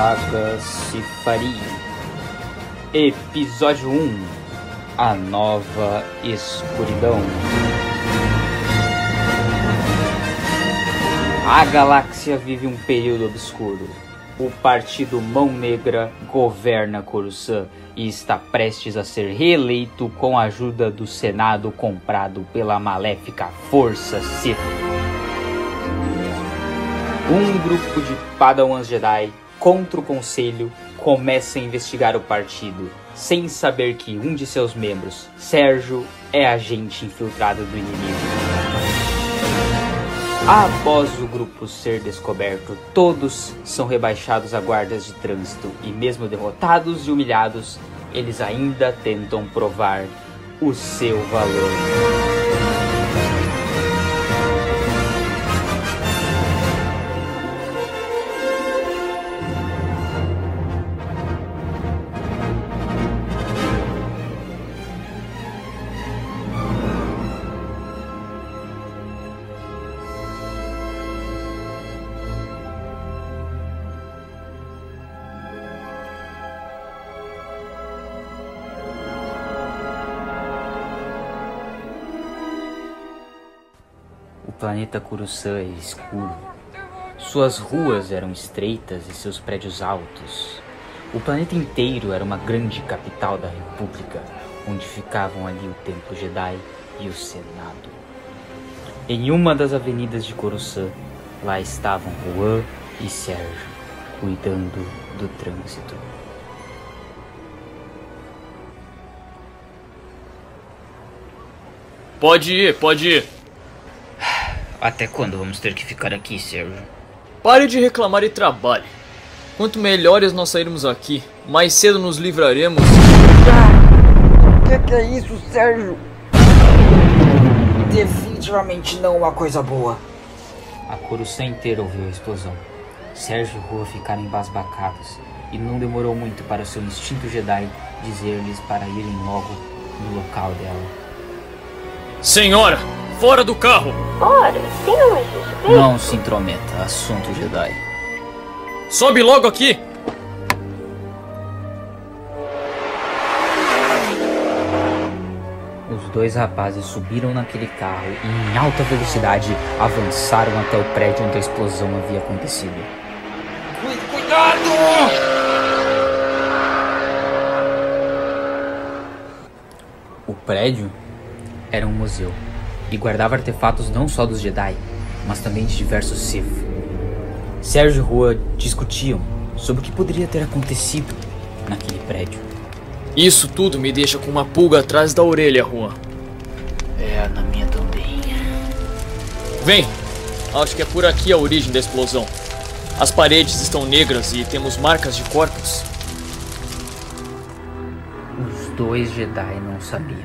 Saga Sifari Episódio 1 A Nova Escuridão A galáxia vive um período obscuro. O Partido Mão Negra governa Coruscant e está prestes a ser reeleito com a ajuda do Senado comprado pela maléfica Força Sith. Um grupo de Padawans Jedi contra o Conselho começa a investigar o partido, sem saber que um de seus membros, Sérgio, é agente infiltrado do inimigo. Após o grupo ser descoberto, todos são rebaixados a guardas de trânsito e, mesmo derrotados e humilhados, eles ainda tentam provar o seu valor. Planeta Coruscant é escuro. Suas ruas eram estreitas e seus prédios altos. O planeta inteiro era uma grande capital da República, onde ficavam ali o Templo Jedi e o Senado. Em uma das avenidas de Coruscant, lá estavam Juan e Sérgio, cuidando do trânsito. Pode ir, pode ir. Até quando vamos ter que ficar aqui, Sérgio? Pare de reclamar e trabalhe. Quanto melhores nós sairmos aqui, mais cedo nos livraremos. O que, que é isso, Sérgio? Definitivamente não uma coisa boa. A Coruscant inteira ouviu a explosão. Sérgio e Rua ficaram embasbacados, e não demorou muito para seu instinto Jedi dizer-lhes para irem logo no local dela. Senhora, fora do carro! Ora, tem uma suspeita? Não se intrometa, assunto Jedi. Sobe logo aqui! Os dois rapazes subiram naquele carro e, em alta velocidade, avançaram até o prédio onde a explosão havia acontecido. Cuidado! O prédio era um museu e guardava artefatos não só dos Jedi, mas também de diversos Sith. Sérgio e Rua discutiam sobre o que poderia ter acontecido naquele prédio. Isso tudo me deixa com uma pulga atrás da orelha, Juan. É, na minha também. Vem! Acho que é por aqui a origem da explosão. As paredes estão negras e temos marcas de corpos. Os dois Jedi não sabiam,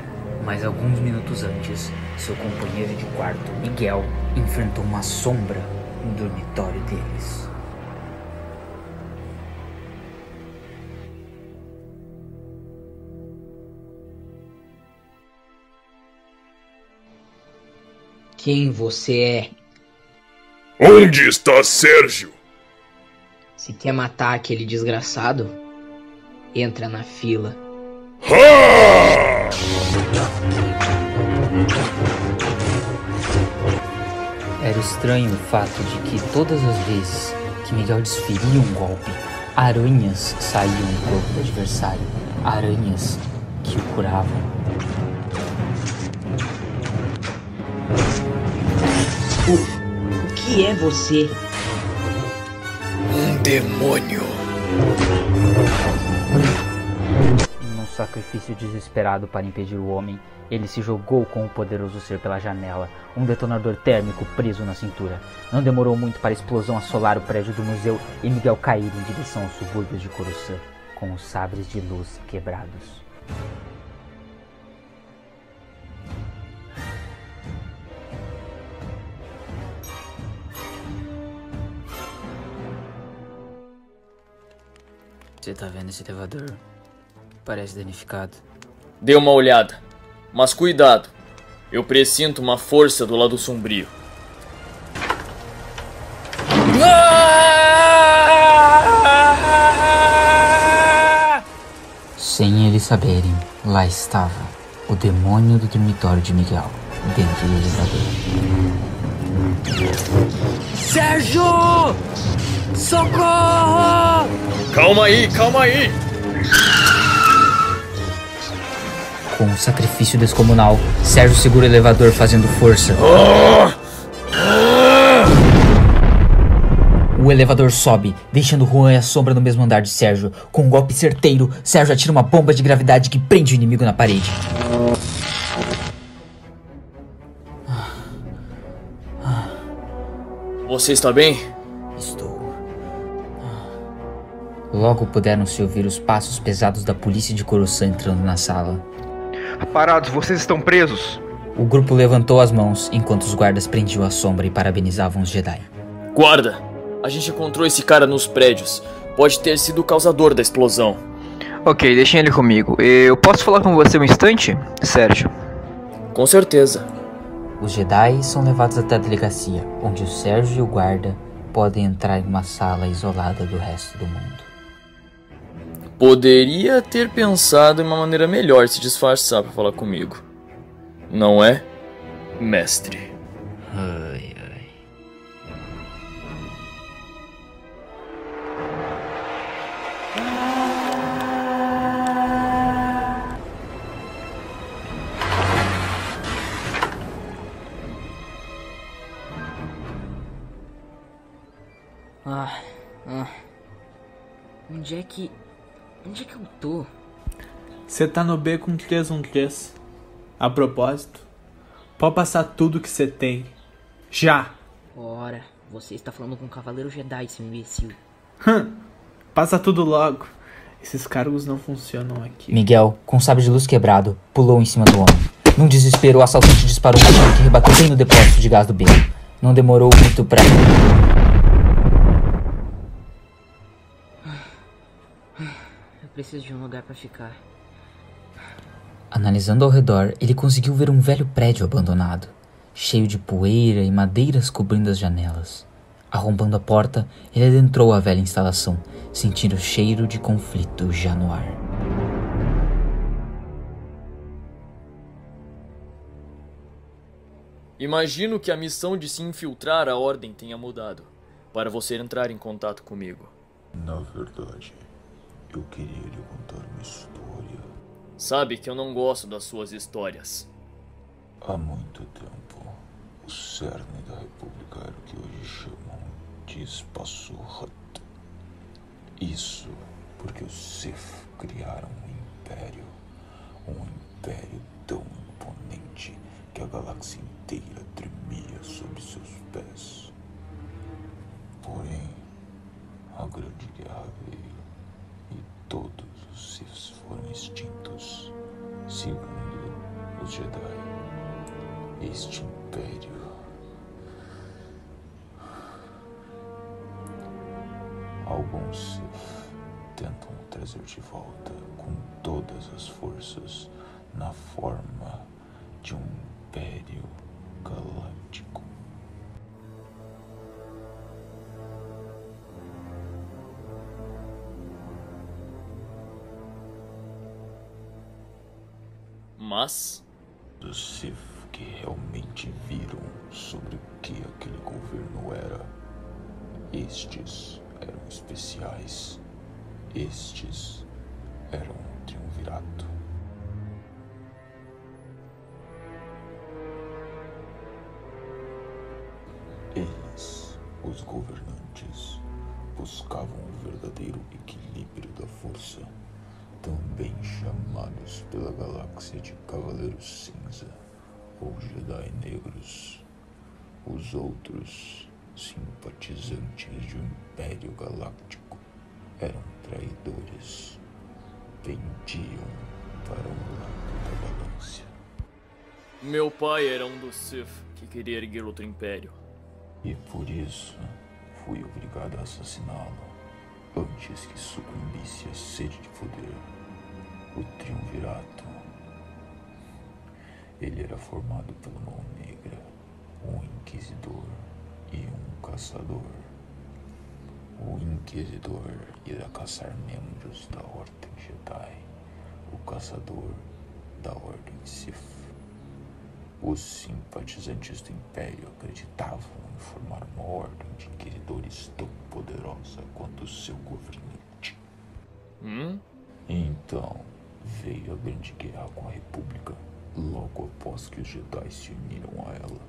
mas alguns minutos antes, seu companheiro de quarto, Miguel, enfrentou uma sombra no dormitório deles. Quem você é? Onde está Sérgio? Se quer matar aquele desgraçado, entra na fila. Ha! Era estranho o fato de que todas as vezes que Miguel desferia um golpe, aranhas saíam do corpo do adversário. Aranhas que o curavam. O, o que é você? Um demônio. Sacrifício desesperado para impedir o homem, ele se jogou com o poderoso ser pela janela, um detonador térmico preso na cintura. Não demorou muito para a explosão assolar o prédio do museu e Miguel cair em direção aos subúrbios de Coruscant, com os sabres de luz quebrados. Você tá vendo esse elevador? Parece danificado. Dê uma olhada. Mas cuidado. Eu presinto uma força do lado sombrio. Sem eles saberem, lá estava o demônio do dormitório de Miguel, dentro do elevador. Sérgio! Socorro! Calma aí, calma aí! Com um sacrifício descomunal, Sérgio segura o elevador fazendo força. O elevador sobe, deixando Juan e a sombra no mesmo andar de Sérgio. Com um golpe certeiro, Sérgio atira uma bomba de gravidade que prende o inimigo na parede. Você está bem? Estou. Logo puderam se ouvir os passos pesados da polícia de Coruscant entrando na sala. Parados, vocês estão presos. O grupo levantou as mãos enquanto os guardas prendiam a sombra e parabenizavam os Jedi. Guarda! A gente encontrou esse cara nos prédios. Pode ter sido o causador da explosão. Ok, deixem ele comigo. Eu posso falar com você um instante, Sérgio? Com certeza. Os Jedi são levados até a delegacia, onde o Sérgio e o guarda podem entrar em uma sala isolada do resto do mundo. Poderia ter pensado em uma maneira melhor de se disfarçar para falar comigo. Não é, mestre? Ai, ai. Ah, ah. Onde é que. Onde é que eu tô? Você tá no B com 313. A propósito, pode passar tudo que você tem. Já! Ora, você está falando com o Cavaleiro Jedi, seu imbecil. Hum, passa tudo logo. Esses cargos não funcionam aqui. Miguel, com o sabre de luz quebrado, pulou em cima do homem. Num desespero, o assaltante disparou um tiro que rebateu bem no depósito de gás do beco. Não demorou muito pra. Preciso de um lugar pra ficar. Analisando ao redor, ele conseguiu ver um velho prédio abandonado, cheio de poeira e madeiras cobrindo as janelas. Arrombando a porta, ele adentrou a velha instalação, sentindo o cheiro de conflito já no ar. Imagino que a missão de se infiltrar a ordem tenha mudado, para você entrar em contato comigo. Na verdade, eu queria lhe contar uma história. Sabe que eu não gosto das suas histórias. Há muito tempo, o cerne da República era o que hoje chamam de Espaço Hutt. Isso porque os Sith criaram um império. Um império tão imponente que a galáxia inteira tremia sob seus pés. Porém, a Grande Guerra veio todos os Siths foram extintos, segundo os Jedi. Este império Alguns tentam trazer de volta com todas as forças na forma de um império galáctico. Mas Os Sith que realmente viram sobre o que aquele governo era. Estes eram especiais. Estes eram um triunvirato. Eles, os governantes, buscavam o verdadeiro equilíbrio da força, também chamados pela galáxia de Cavaleiros Cinza ou Jedi Negros. Os outros, simpatizantes de um Império Galáctico, eram traidores. Pendiam para um lado da balança. meu pai era um dos Sith que queria erguer outro império. E por isso fui obrigado a assassiná-lo antes que sucumbisse à sede de poder. O triunvirato. Ele era formado pela Mão Negra, um inquisidor e um caçador. O inquisidor irá caçar membros da Ordem Jedi, o caçador da Ordem Sith. Os simpatizantes do Império acreditavam em formar uma ordem de inquisidores tão poderosa quanto o seu governante. Hum? Então veio a Grande Guerra com a República, logo após que os Jedi se uniram a ela.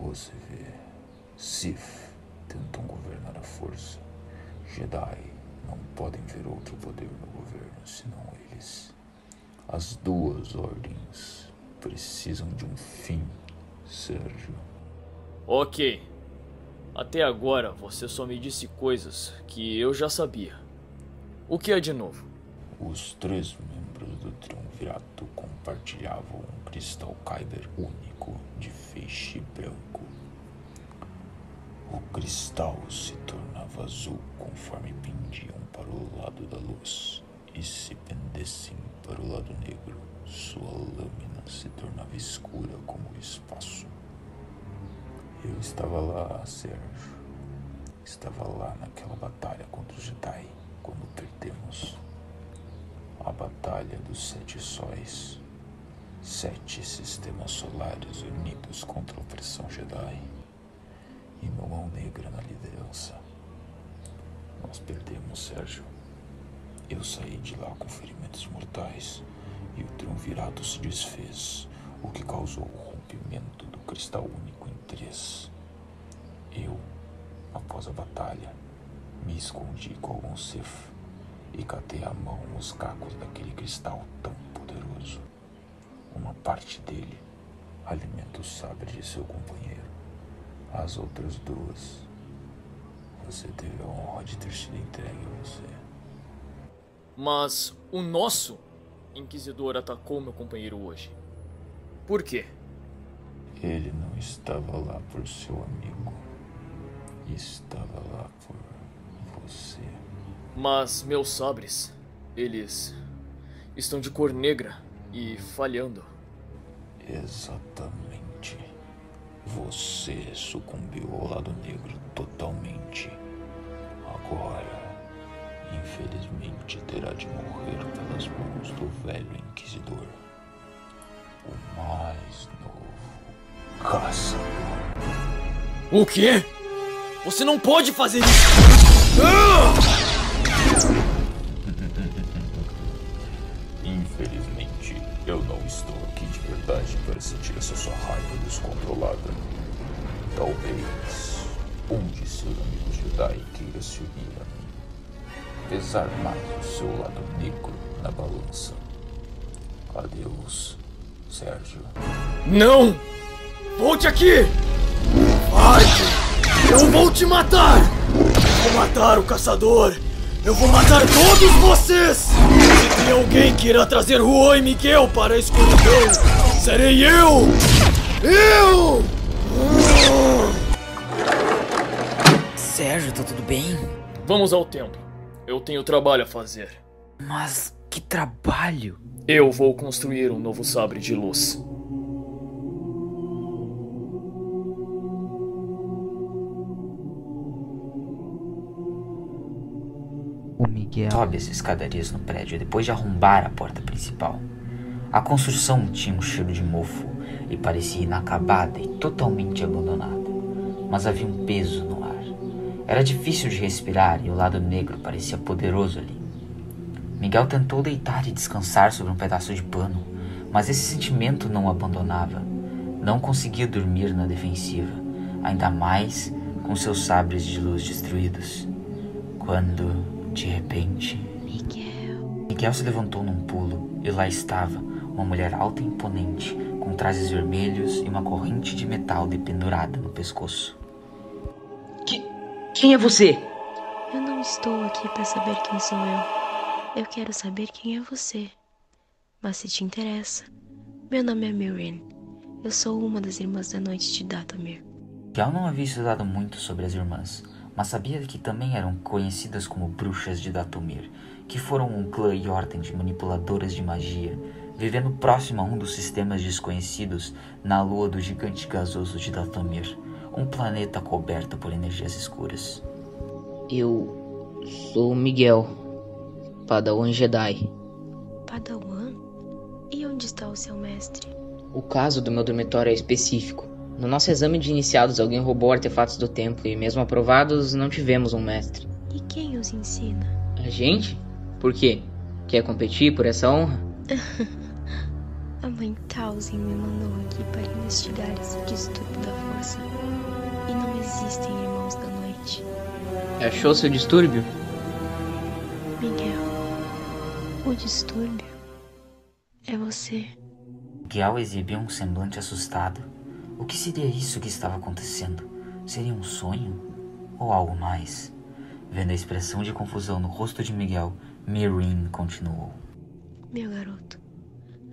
Você vê, Sith tentam governar a força. Jedi não podem ver outro poder no governo senão eles. As duas ordens precisam de um fim, Sérgio. Ok. Até agora você só me disse coisas que eu já sabia. O que é de novo? Os três membros Triunvirato compartilhavam um cristal Kyber único de feixe branco. O cristal se tornava azul conforme pendiam para o lado da luz, e se pendessem para o lado negro, sua lâmina se tornava escura como o espaço. Eu estava lá, Sérgio. Estava lá naquela batalha contra os Jedi, quando perdemos. A Batalha dos Sete Sóis. Sete sistemas solares unidos contra a opressão Jedi. E meu mão negra na liderança. Nós perdemos, Sérgio. Eu saí de lá com ferimentos mortais e o triunvirato se desfez, o que causou o rompimento do cristal único em três. Eu, após a batalha, me escondi com algum Sith e catei à mão os cacos daquele cristal tão poderoso. Uma parte dele alimenta o sabre de seu companheiro. As outras duas, você teve a honra de ter sido entregue a você. Mas o nosso Inquisidor atacou meu companheiro hoje. Por quê? Ele não estava lá por seu amigo. Estava lá por você. Mas meus sabres, eles estão de cor negra e falhando. Exatamente. Você sucumbiu ao lado negro totalmente. Agora, infelizmente, terá de morrer pelas mãos do velho Inquisidor. O mais novo caçador. O quê? Você não pode fazer isso! Infelizmente, estou aqui de verdade para sentir essa sua raiva descontrolada. Talvez um de seus amigos Jedi queira se unir a mim. Pesar mais o seu lado negro na balança. Adeus, Sérgio. Não! Volte aqui! Covarde! Eu vou te matar! Eu vou matar o caçador! Eu vou matar todos vocês! Se tem alguém que irá trazer Juan e Miguel para a escuridão, serei eu! Eu! Sérgio, tá tudo bem? Vamos ao templo. Eu tenho trabalho a fazer. Mas que trabalho! Eu vou construir um novo sabre de luz. O Miguel sobe as escadarias no prédio depois de arrombar a porta principal. A construção tinha um cheiro de mofo e parecia inacabada e totalmente abandonada. Mas havia um peso no ar. Era difícil de respirar e o lado negro parecia poderoso ali. Miguel tentou deitar e descansar sobre um pedaço de pano, mas esse sentimento não o abandonava. Não conseguia dormir na defensiva, ainda mais com seus sabres de luz destruídos. Quando, de repente, Miguel. Miguel se levantou num pulo e lá estava uma mulher alta e imponente, com trajes vermelhos e uma corrente de metal dependurada no pescoço. Que... Quem é você? Eu não estou aqui para saber quem sou eu. Eu quero saber quem é você. Mas se te interessa, meu nome é Mirin. Eu sou uma das irmãs da noite de Datamir. Miguel não havia estudado muito sobre as irmãs, mas sabia que também eram conhecidas como bruxas de Datomir, que foram um clã e ordem de manipuladoras de magia, vivendo próximo a um dos sistemas desconhecidos na lua do gigante gasoso de Datomir, um planeta coberto por energias escuras. Eu sou o Miguel, Padawan Jedi. Padawan? Onde está o seu mestre? O caso do meu dormitório é específico. No nosso exame de iniciados, alguém roubou artefatos do templo e, mesmo aprovados, não tivemos um mestre. E quem os ensina? A gente? Por quê? Quer competir por essa honra? A mãe Tausen me mandou aqui para investigar esse distúrbio da força. E não existem irmãos da noite. Achou seu distúrbio? Miguel, o distúrbio é você. Miguel exibia um semblante assustado. O que seria isso que estava acontecendo? Seria um sonho? Ou algo mais? Vendo a expressão de confusão no rosto de Miguel, Mirin continuou. Meu garoto,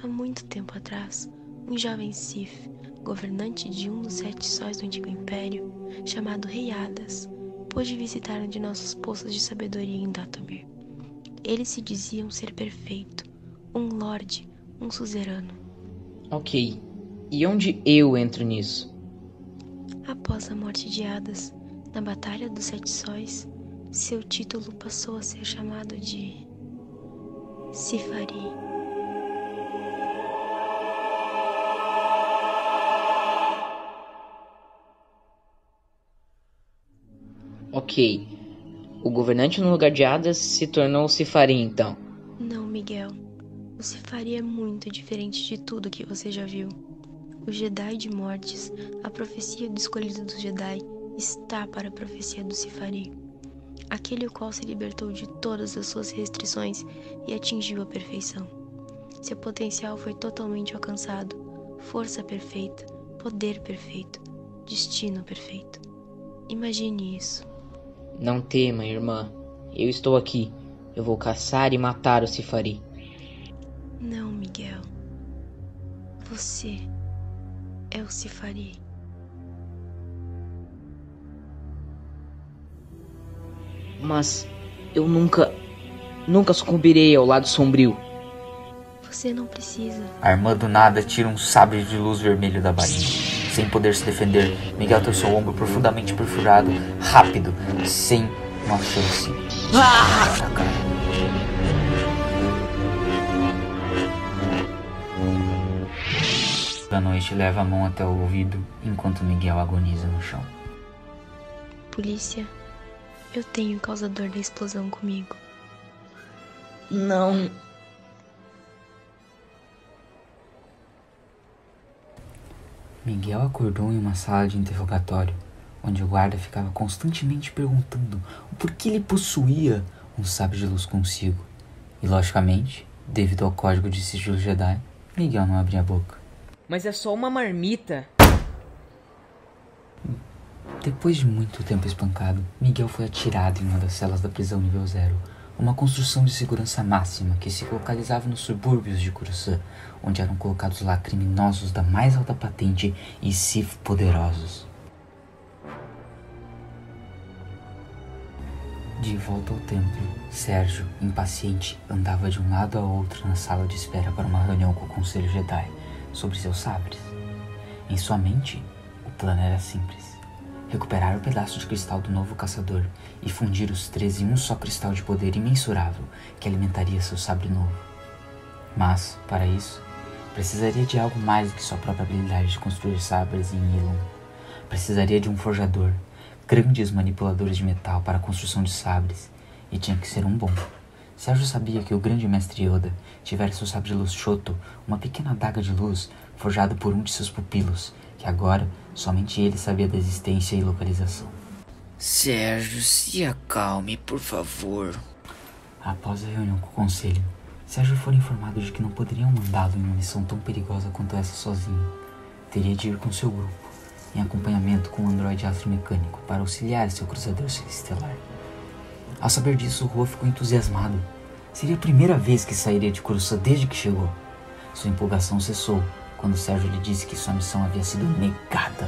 há muito tempo atrás, um jovem Sif, governante de um dos sete sóis do antigo império, chamado Rei Hadas, pôde visitar um de nossos poços de sabedoria em Datomir. Eles se diziam ser perfeito, um lorde, um suzerano. Ok. E onde eu entro nisso? Após a morte de Hadas, na Batalha dos Sete Sóis, seu título passou a ser chamado de Sifari. Ok. O governante no lugar de Hadas se tornou Sifari, então. Não, Miguel. O Sifari é muito diferente de tudo que você já viu. O Jedi de Mortes, a profecia do escolhido dos Jedi, está para a profecia do Sifari. Aquele o qual se libertou de todas as suas restrições e atingiu a perfeição. Seu potencial foi totalmente alcançado. Força perfeita, poder perfeito, destino perfeito. Imagine isso. Não tema, irmã. Eu estou aqui. Eu vou caçar e matar o Sifari. Não, Miguel. Você é o Sifari. Mas eu nunca. Nunca sucumbirei ao lado sombrio. Você não precisa. A irmã do nada tira um sabre de luz vermelho da bainha. Sem poder se defender, Miguel tem seu ombro profundamente perfurado, rápido, sem uma chance. Ah! Da noite leva a mão até o ouvido enquanto Miguel agoniza no chão. Polícia, eu tenho o causador da explosão comigo. Não. Miguel acordou em uma sala de interrogatório, onde o guarda ficava constantemente perguntando o porquê ele possuía um sabre de luz consigo. E, logicamente, devido ao código de sigilo Jedi, Miguel não abria a boca. Mas é só uma marmita. Depois de muito tempo espancado, Miguel foi atirado em uma das celas da prisão nível zero, uma construção de segurança máxima que se localizava nos subúrbios de Coruscant, onde eram colocados lá criminosos da mais alta patente e Sith poderosos. De volta ao templo, Sérgio, impaciente, andava de um lado a outro na sala de espera para uma reunião com o Conselho Jedi sobre seus sabres. Em sua mente, o plano era simples recuperar o pedaço de cristal do novo caçador e fundir os três em um só cristal de poder imensurável que alimentaria seu sabre novo. Mas, para isso, precisaria de algo mais do que sua própria habilidade de construir sabres em Ilum. Precisaria de um forjador, grandes manipuladores de metal para a construção de sabres, e tinha que ser um bom. Sérgio sabia que o grande mestre Yoda tivera seu sabre de luz Shoto, uma pequena adaga de luz forjada por um de seus pupilos, que agora somente ele sabia da existência e localização. Sérgio, se acalme, por favor. Após a reunião com o conselho, Sérgio foi informado de que não poderiam mandá-lo em uma missão tão perigosa quanto essa sozinho. Teria de ir com seu grupo, em acompanhamento com um androide astromecânico para auxiliar seu cruzador estelar. Ao saber disso, Rua ficou entusiasmado. Seria a primeira vez que sairia de Coruscant desde que chegou. Sua empolgação cessou quando Sérgio lhe disse que sua missão havia sido negada.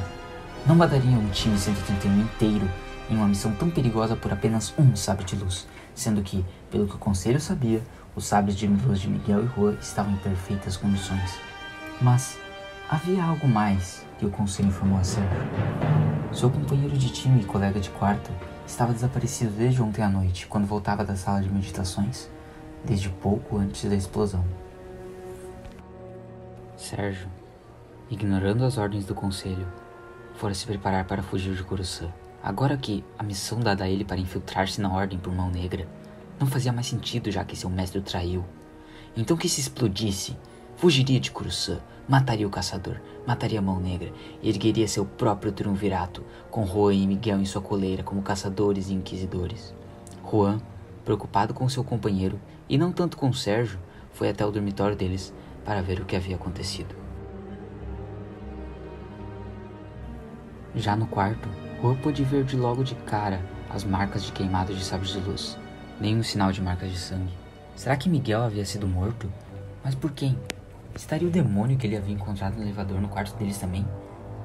Não mandaria um time 131 inteiro em uma missão tão perigosa por apenas um sabre de luz, sendo que, pelo que o conselho sabia, os sabres de luz de Miguel e Rua estavam em perfeitas condições. Mas havia algo mais que o conselho informou a Sérgio. Seu companheiro de time e colega de quarto estava desaparecido desde ontem à noite, quando voltava da sala de meditações, desde pouco antes da explosão. Sérgio, ignorando as ordens do conselho, fora se preparar para fugir de Coruscant. Agora que a missão dada a ele para infiltrar-se na Ordem por Mão Negra não fazia mais sentido já que seu mestre o traiu. Então que se explodisse, fugiria de Coruscant, mataria o caçador, mataria a Mão Negra e ergueria seu próprio triunvirato, com Juan e Miguel em sua coleira como caçadores e inquisidores. Juan, preocupado com seu companheiro e não tanto com Sérgio, foi até o dormitório deles para ver o que havia acontecido. Já no quarto, Juan pôde ver de logo de cara as marcas de queimados de sabres de luz. Nenhum sinal de marcas de sangue. Será que Miguel havia sido morto? Mas por quem? Estaria o demônio que ele havia encontrado no elevador no quarto deles também?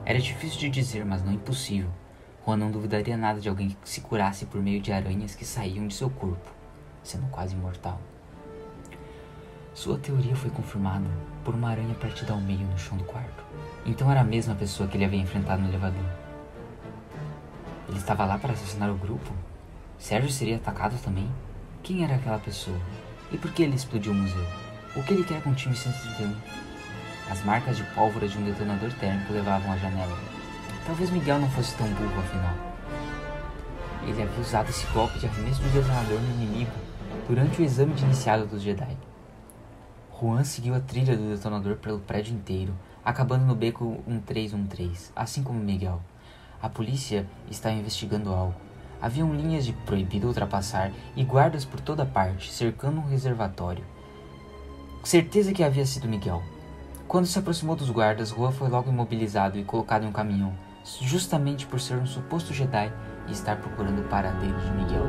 Era difícil de dizer, mas não impossível. Juan não duvidaria nada de alguém que se curasse por meio de aranhas que saíam de seu corpo, sendo quase imortal. Sua teoria foi confirmada por uma aranha partida ao meio no chão do quarto. Então era a mesma pessoa que ele havia enfrentado no elevador. Ele estava lá para assassinar o grupo? Sérgio seria atacado também? Quem era aquela pessoa? E por que ele explodiu o museu? O que ele quer com o time 131? As marcas de pólvora de um detonador térmico levavam à janela. Talvez Miguel não fosse tão burro afinal. Ele havia usado esse golpe de arremesso do detonador no inimigo durante o exame de iniciado dos Jedi. Juan seguiu a trilha do detonador pelo prédio inteiro, acabando no beco 1313, assim como Miguel. A polícia estava investigando algo. Haviam linhas de proibido ultrapassar e guardas por toda parte, cercando um reservatório. Certeza que havia sido Miguel. Quando se aproximou dos guardas, Juan foi logo imobilizado e colocado em um caminhão, justamente por ser um suposto Jedi e estar procurando o paradeiro de Miguel.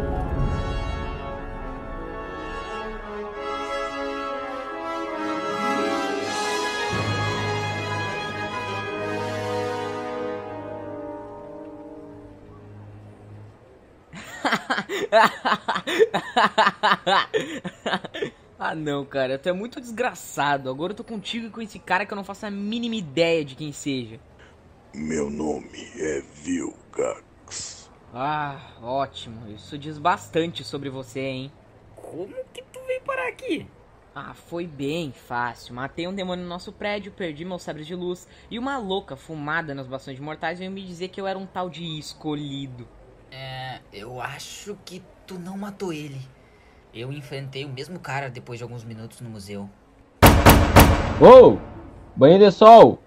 ah não, cara, tu é muito desgraçado. Agora eu tô contigo e com esse cara que eu não faço a mínima ideia de quem seja. Meu nome é Vilgax. Ah, ótimo. Isso diz bastante sobre você, hein? Como que tu veio parar aqui? Ah, foi bem fácil. Matei um demônio no nosso prédio, perdi meus sabres de luz e uma louca fumada nas bastões de mortais veio me dizer que eu era um tal de escolhido. É, eu acho que tu não matou ele. Eu enfrentei o mesmo cara depois de alguns minutos no museu. Uou! Banho de sol!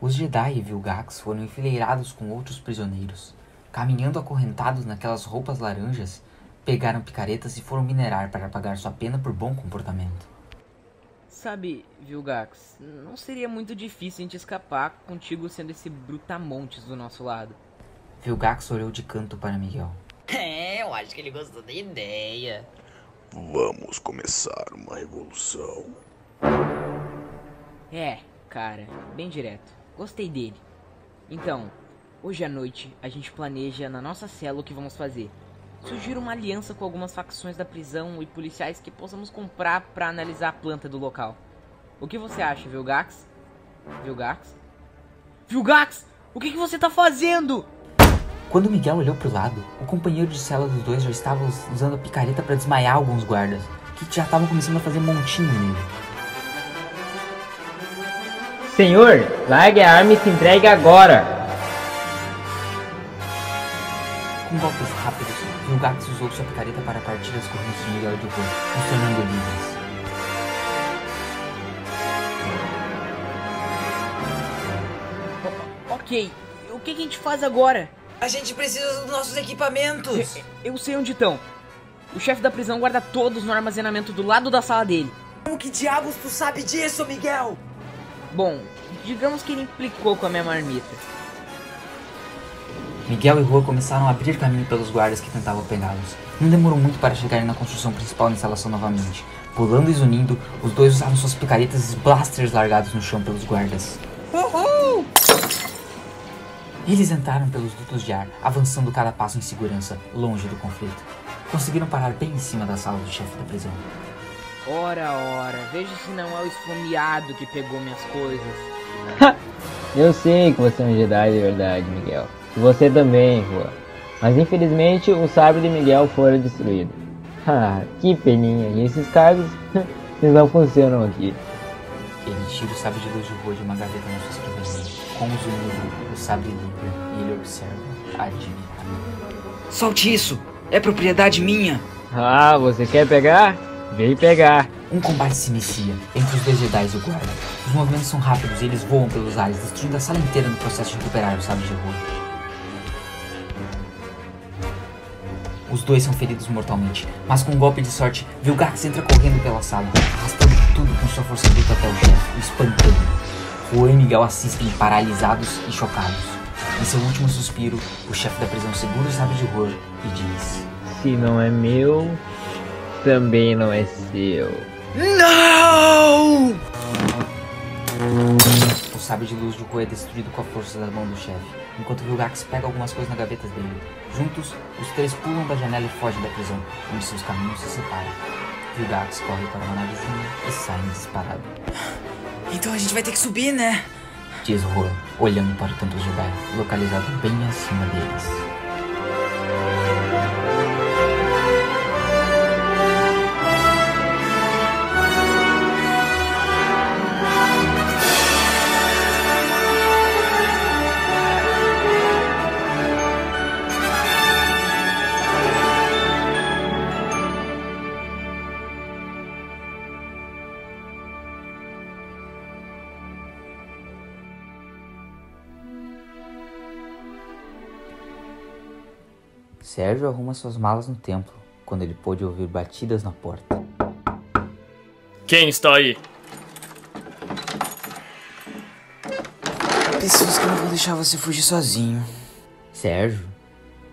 Os Jedi e Vilgax foram enfileirados com outros prisioneiros. Caminhando acorrentados naquelas roupas laranjas, pegaram picaretas e foram minerar para pagar sua pena por bom comportamento. Sabe, Vilgax, não seria muito difícil a gente escapar contigo sendo esse brutamontes do nosso lado. Vilgax olhou de canto para Miguel. É, eu acho que ele gostou da ideia. Vamos começar uma revolução. É, cara, bem direto. Gostei dele. Então, hoje à noite a gente planeja na nossa cela o que vamos fazer. Surgir uma aliança com algumas facções da prisão e policiais que possamos comprar para analisar a planta do local. O que você acha, Vilgax? Vilgax? Vilgax! O que, que você tá fazendo? Quando Miguel olhou pro lado, o companheiro de cela dos dois já estava usando a picareta para desmaiar alguns guardas, que já estavam começando a fazer montinho nele. Senhor, largue a arma e se entregue agora! Com golpes rápidos, Vilgax usou sua picareta para partir as correntes de Miguel de Juan, os tornando livres. Ok, o que a gente faz agora? A gente precisa dos nossos equipamentos. Eu sei onde estão. O chefe da prisão guarda todos no armazenamento do lado da sala dele. Como que diabos tu sabe disso, Miguel? Bom, digamos que ele implicou com a minha marmita. Miguel e Rua começaram a abrir caminho pelos guardas que tentavam pegá-los. Não demorou muito para chegarem na construção principal da instalação novamente. Pulando e zunindo, os dois usaram suas picaretas e blasters largados no chão pelos guardas. Uhul! Eles entraram pelos dutos de ar, avançando cada passo em segurança, longe do conflito. Conseguiram parar bem em cima da sala do chefe da prisão. Ora, ora, veja se não é o esfomeado que pegou minhas coisas. Eu sei que você é um Jedi de verdade, Miguel. E você também, Juan. Mas infelizmente o sabre de Miguel fora destruído. Ah, que peninha. E esses cargos, eles não funcionam aqui. Ele tira o sabre de luz de rua de uma gaveta na sua escrivaninha, com o grupo, o sabre e ele observa, admirado. Solte isso! É propriedade minha! Ah, você quer pegar? Vem pegar. Um combate se inicia entre os dois Jedi e o guarda. Os movimentos são rápidos e eles voam pelos ares, destruindo a sala inteira no processo de recuperar o sabre de rua. Os dois são feridos mortalmente, mas com um golpe de sorte, Vilgax entra correndo pela sala, arrastando tudo com sua força bruta até o chefe, o espantando. Juan e Miguel assistem paralisados e chocados. Em seu último suspiro, o chefe da prisão segura o sabre de Juan e diz: Se não é meu, também não é seu. Não! O sabre de luz de Juan é destruído com a força da mão do chefe, enquanto Vilgax pega algumas coisas na gaveta dele. Juntos, os três pulam da janela e fogem da prisão, onde seus caminhos se separam. Vilgax corre para uma navezinha e sai disparado. Então a gente vai ter que subir, né? Diz Juan, olhando para o templo Jedi, localizado bem acima deles. Sérgio arruma suas malas no templo, quando ele pôde ouvir batidas na porta. Quem está aí? Pessoas que não vão deixar você fugir sozinho. Sérgio,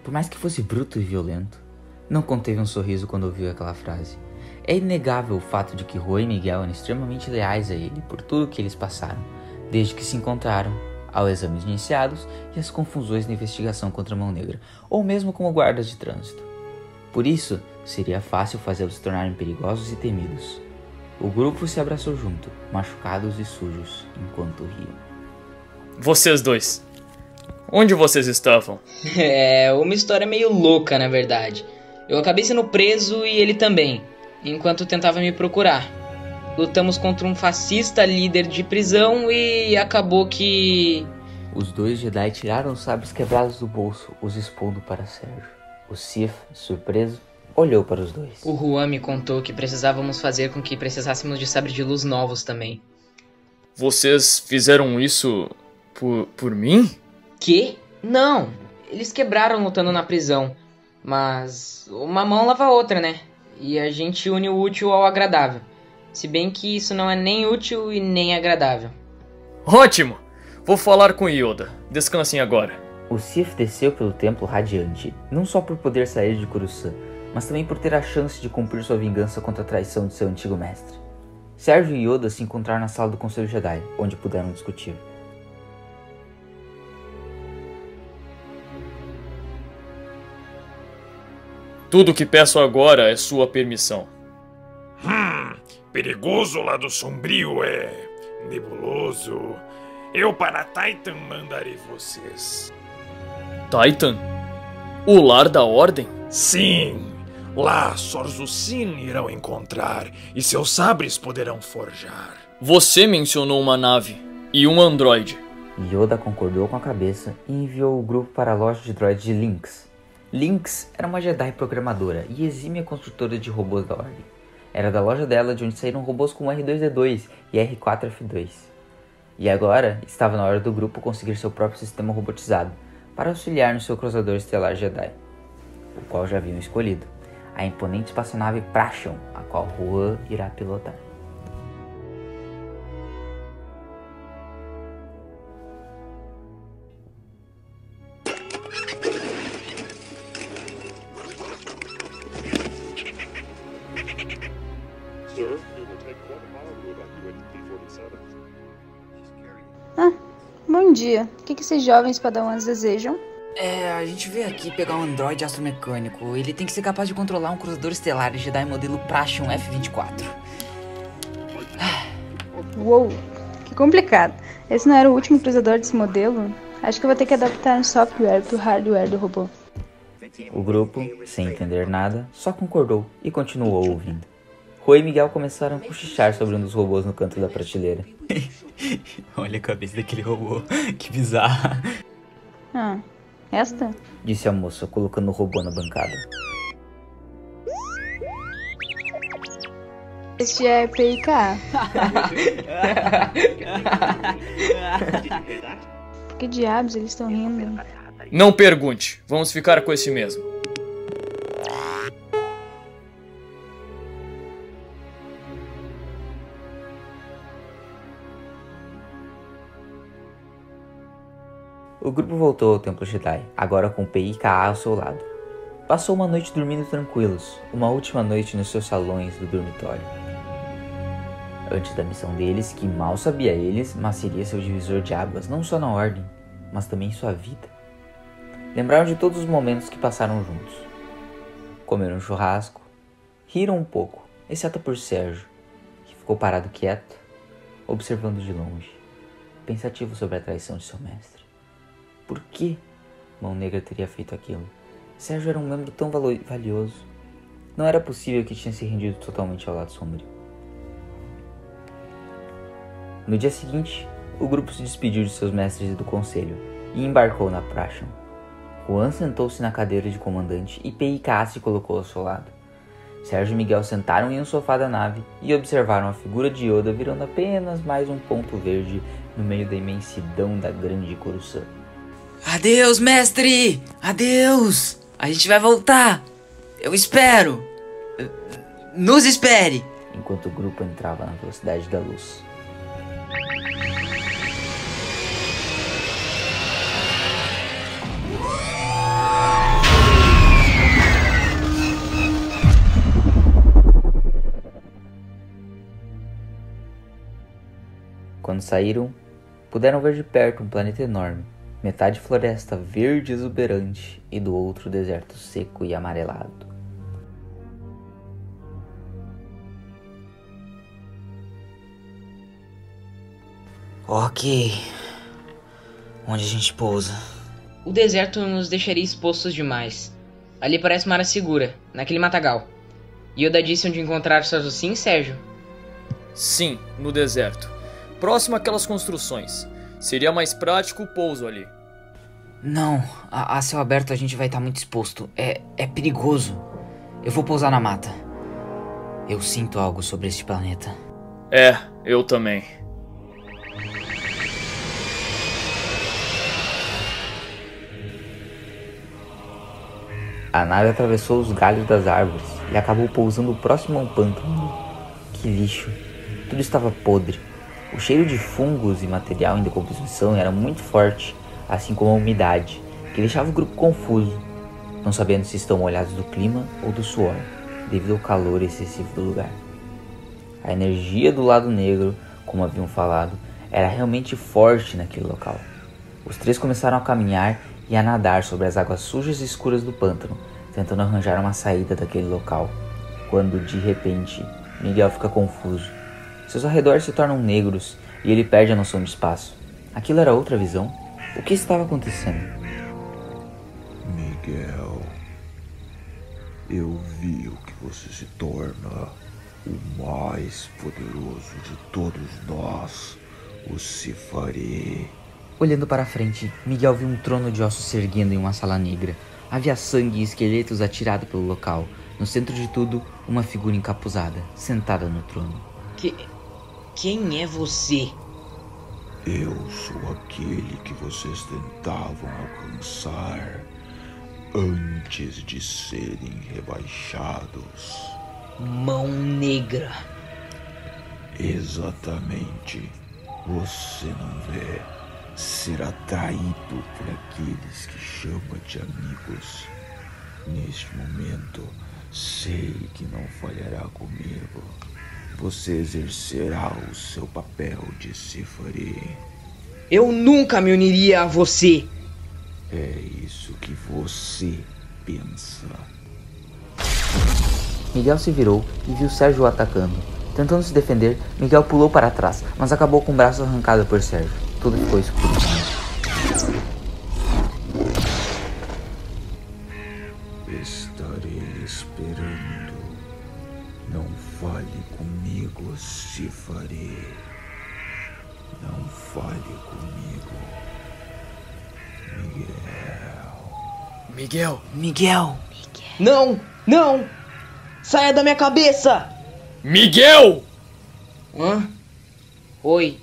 por mais que fosse bruto e violento, não conteve um sorriso quando ouviu aquela frase. É inegável o fato de que Rui e Miguel eram extremamente leais a ele por tudo que eles passaram, desde que se encontraram, ao exames iniciados e às confusões na investigação contra a Mão Negra, ou mesmo como guardas de trânsito. Por isso, seria fácil fazê-los se tornarem perigosos e temidos. O grupo se abraçou junto, machucados e sujos, enquanto riam. Vocês dois. Onde vocês estavam? É uma história meio louca, na verdade. Eu acabei sendo preso e ele também, enquanto tentava me procurar. Lutamos contra um fascista líder de prisão e acabou que. Os dois Jedi tiraram os sabres quebrados do bolso, os expondo para Sérgio. O Sith, surpreso, olhou para os dois. O Juan me contou que precisávamos fazer com que precisássemos de sabre de luz novos também. Vocês fizeram isso por, por mim? Que? Não! Eles quebraram lutando na prisão. Mas uma mão lava a outra, né? E a gente une o útil ao agradável. Se bem que isso não é nem útil e nem agradável. Ótimo! Vou falar com Yoda. Descansem agora. O Sith desceu pelo templo radiante, não só por poder sair de Coruscant, mas também por ter a chance de cumprir sua vingança contra a traição de seu antigo mestre. Sérgio e Yoda se encontraram na sala do Conselho Jedi, onde puderam discutir. Tudo o que peço agora é sua permissão. Hum, perigoso lado sombrio é nebuloso. Eu para Titan mandarei vocês. Titan? O lar da ordem? Sim, lá Sorzucin irão encontrar e seus sabres poderão forjar. Você mencionou uma nave e um androide. Yoda concordou com a cabeça e enviou o grupo para a loja de droids de Lynx. Lynx era uma Jedi programadora e exímia construtora de robôs da Ordem. Era da loja dela de onde saíram robôs como R2D2 e R4F2. E agora estava na hora do grupo conseguir seu próprio sistema robotizado para auxiliar no seu cruzador estelar Jedi, o qual já haviam escolhido, a imponente espaçonave Prashon, a qual Juan irá pilotar. Dia. O que, que esses jovens padawans desejam? É, a gente veio aqui pegar um androide astromecânico. Ele tem que ser capaz de controlar um cruzador estelar Jedi modelo Prashon F-24. Uou, que complicado. Esse não era o último cruzador desse modelo? Acho que eu vou ter que adaptar o software pro hardware do robô. O grupo, sem entender nada, só concordou e continuou ouvindo. Rui e Miguel começaram a cochichar sobre um dos robôs no canto da prateleira. Olha a cabeça daquele robô, que bizarra. Ah, esta? Disse a moça, colocando o robô na bancada. Este é PIK. Por que diabos eles estão rindo? Não pergunte, vamos ficar com esse mesmo. O grupo voltou ao Templo Jedi, agora com PIKA ao seu lado. Passou uma noite dormindo tranquilos, uma última noite nos seus salões do dormitório. Antes da missão deles, que mal sabia eles, mas seria seu divisor de águas, não só na ordem, mas também em sua vida. Lembraram de todos os momentos que passaram juntos. Comeram um churrasco, riram um pouco, exceto por Sérgio, que ficou parado quieto, observando de longe, pensativo sobre a traição de seu mestre. Por que Mão Negra teria feito aquilo? Sérgio era um membro tão valioso. Não era possível que tinha se rendido totalmente ao lado sombrio. No dia seguinte, o grupo se despediu de seus mestres e do conselho e embarcou na Prasham. Juan sentou-se na cadeira de comandante e PIK se colocou ao seu lado. Sérgio e Miguel sentaram em um sofá da nave e observaram a figura de Yoda virando apenas mais um ponto verde no meio da imensidão da grande Coruscant. Adeus, mestre! Adeus! A gente vai voltar! Eu espero! Nos espere! Enquanto o grupo entrava na velocidade da luz. Quando saíram, puderam ver de perto um planeta enorme, metade floresta verde exuberante e do outro deserto seco e amarelado. Ok. Onde a gente pousa? O deserto nos deixaria expostos demais. Ali parece uma área segura, naquele matagal. Yoda disse onde encontrar seus sim, Sérgio? Sim, no deserto. Próximo àquelas construções. Seria mais prático o pouso ali. Não, a, a céu aberto a gente vai estar tá muito exposto. É, é perigoso. Eu vou pousar na mata. Eu sinto algo sobre este planeta. É, eu também. A nave atravessou os galhos das árvores e acabou pousando próximo a um pântano. Que lixo! Tudo estava podre. O cheiro de fungos e material em decomposição era muito forte, assim como a umidade, que deixava o grupo confuso, não sabendo se estão molhados do clima ou do suor, devido ao calor excessivo do lugar. A energia do lado negro, como haviam falado, era realmente forte naquele local. Os três começaram a caminhar e a nadar sobre as águas sujas e escuras do pântano, tentando arranjar uma saída daquele local, quando de repente Miguel fica confuso seus arredores se tornam negros e ele perde a noção de espaço. Aquilo era outra visão? O que estava acontecendo? Miguel, eu vi o que você se torna o mais poderoso de todos nós, o Sifari. Olhando para frente, Miguel viu um trono de ossos se erguendo em uma sala negra. Havia sangue e esqueletos atirados pelo local. No centro de tudo, uma figura encapuzada, sentada no trono. Que quem é você? Eu sou aquele que vocês tentavam alcançar antes de serem rebaixados. Mão Negra. Exatamente. Você não vê ser atraído por aqueles que chama de amigos. Neste momento, sei que não falhará comigo você exercerá o seu papel de Sifari. Eu nunca me uniria a você. É isso que você pensa. Miguel se virou e viu Sérgio atacando. Tentando se defender, Miguel pulou para trás, mas acabou com o braço arrancado por Sérgio. Tudo ficou escuro. Comigo, Sifari. Não fale comigo. Miguel. Miguel. Miguel. Não! Não! Saia da minha cabeça! Miguel! Hã? Oi.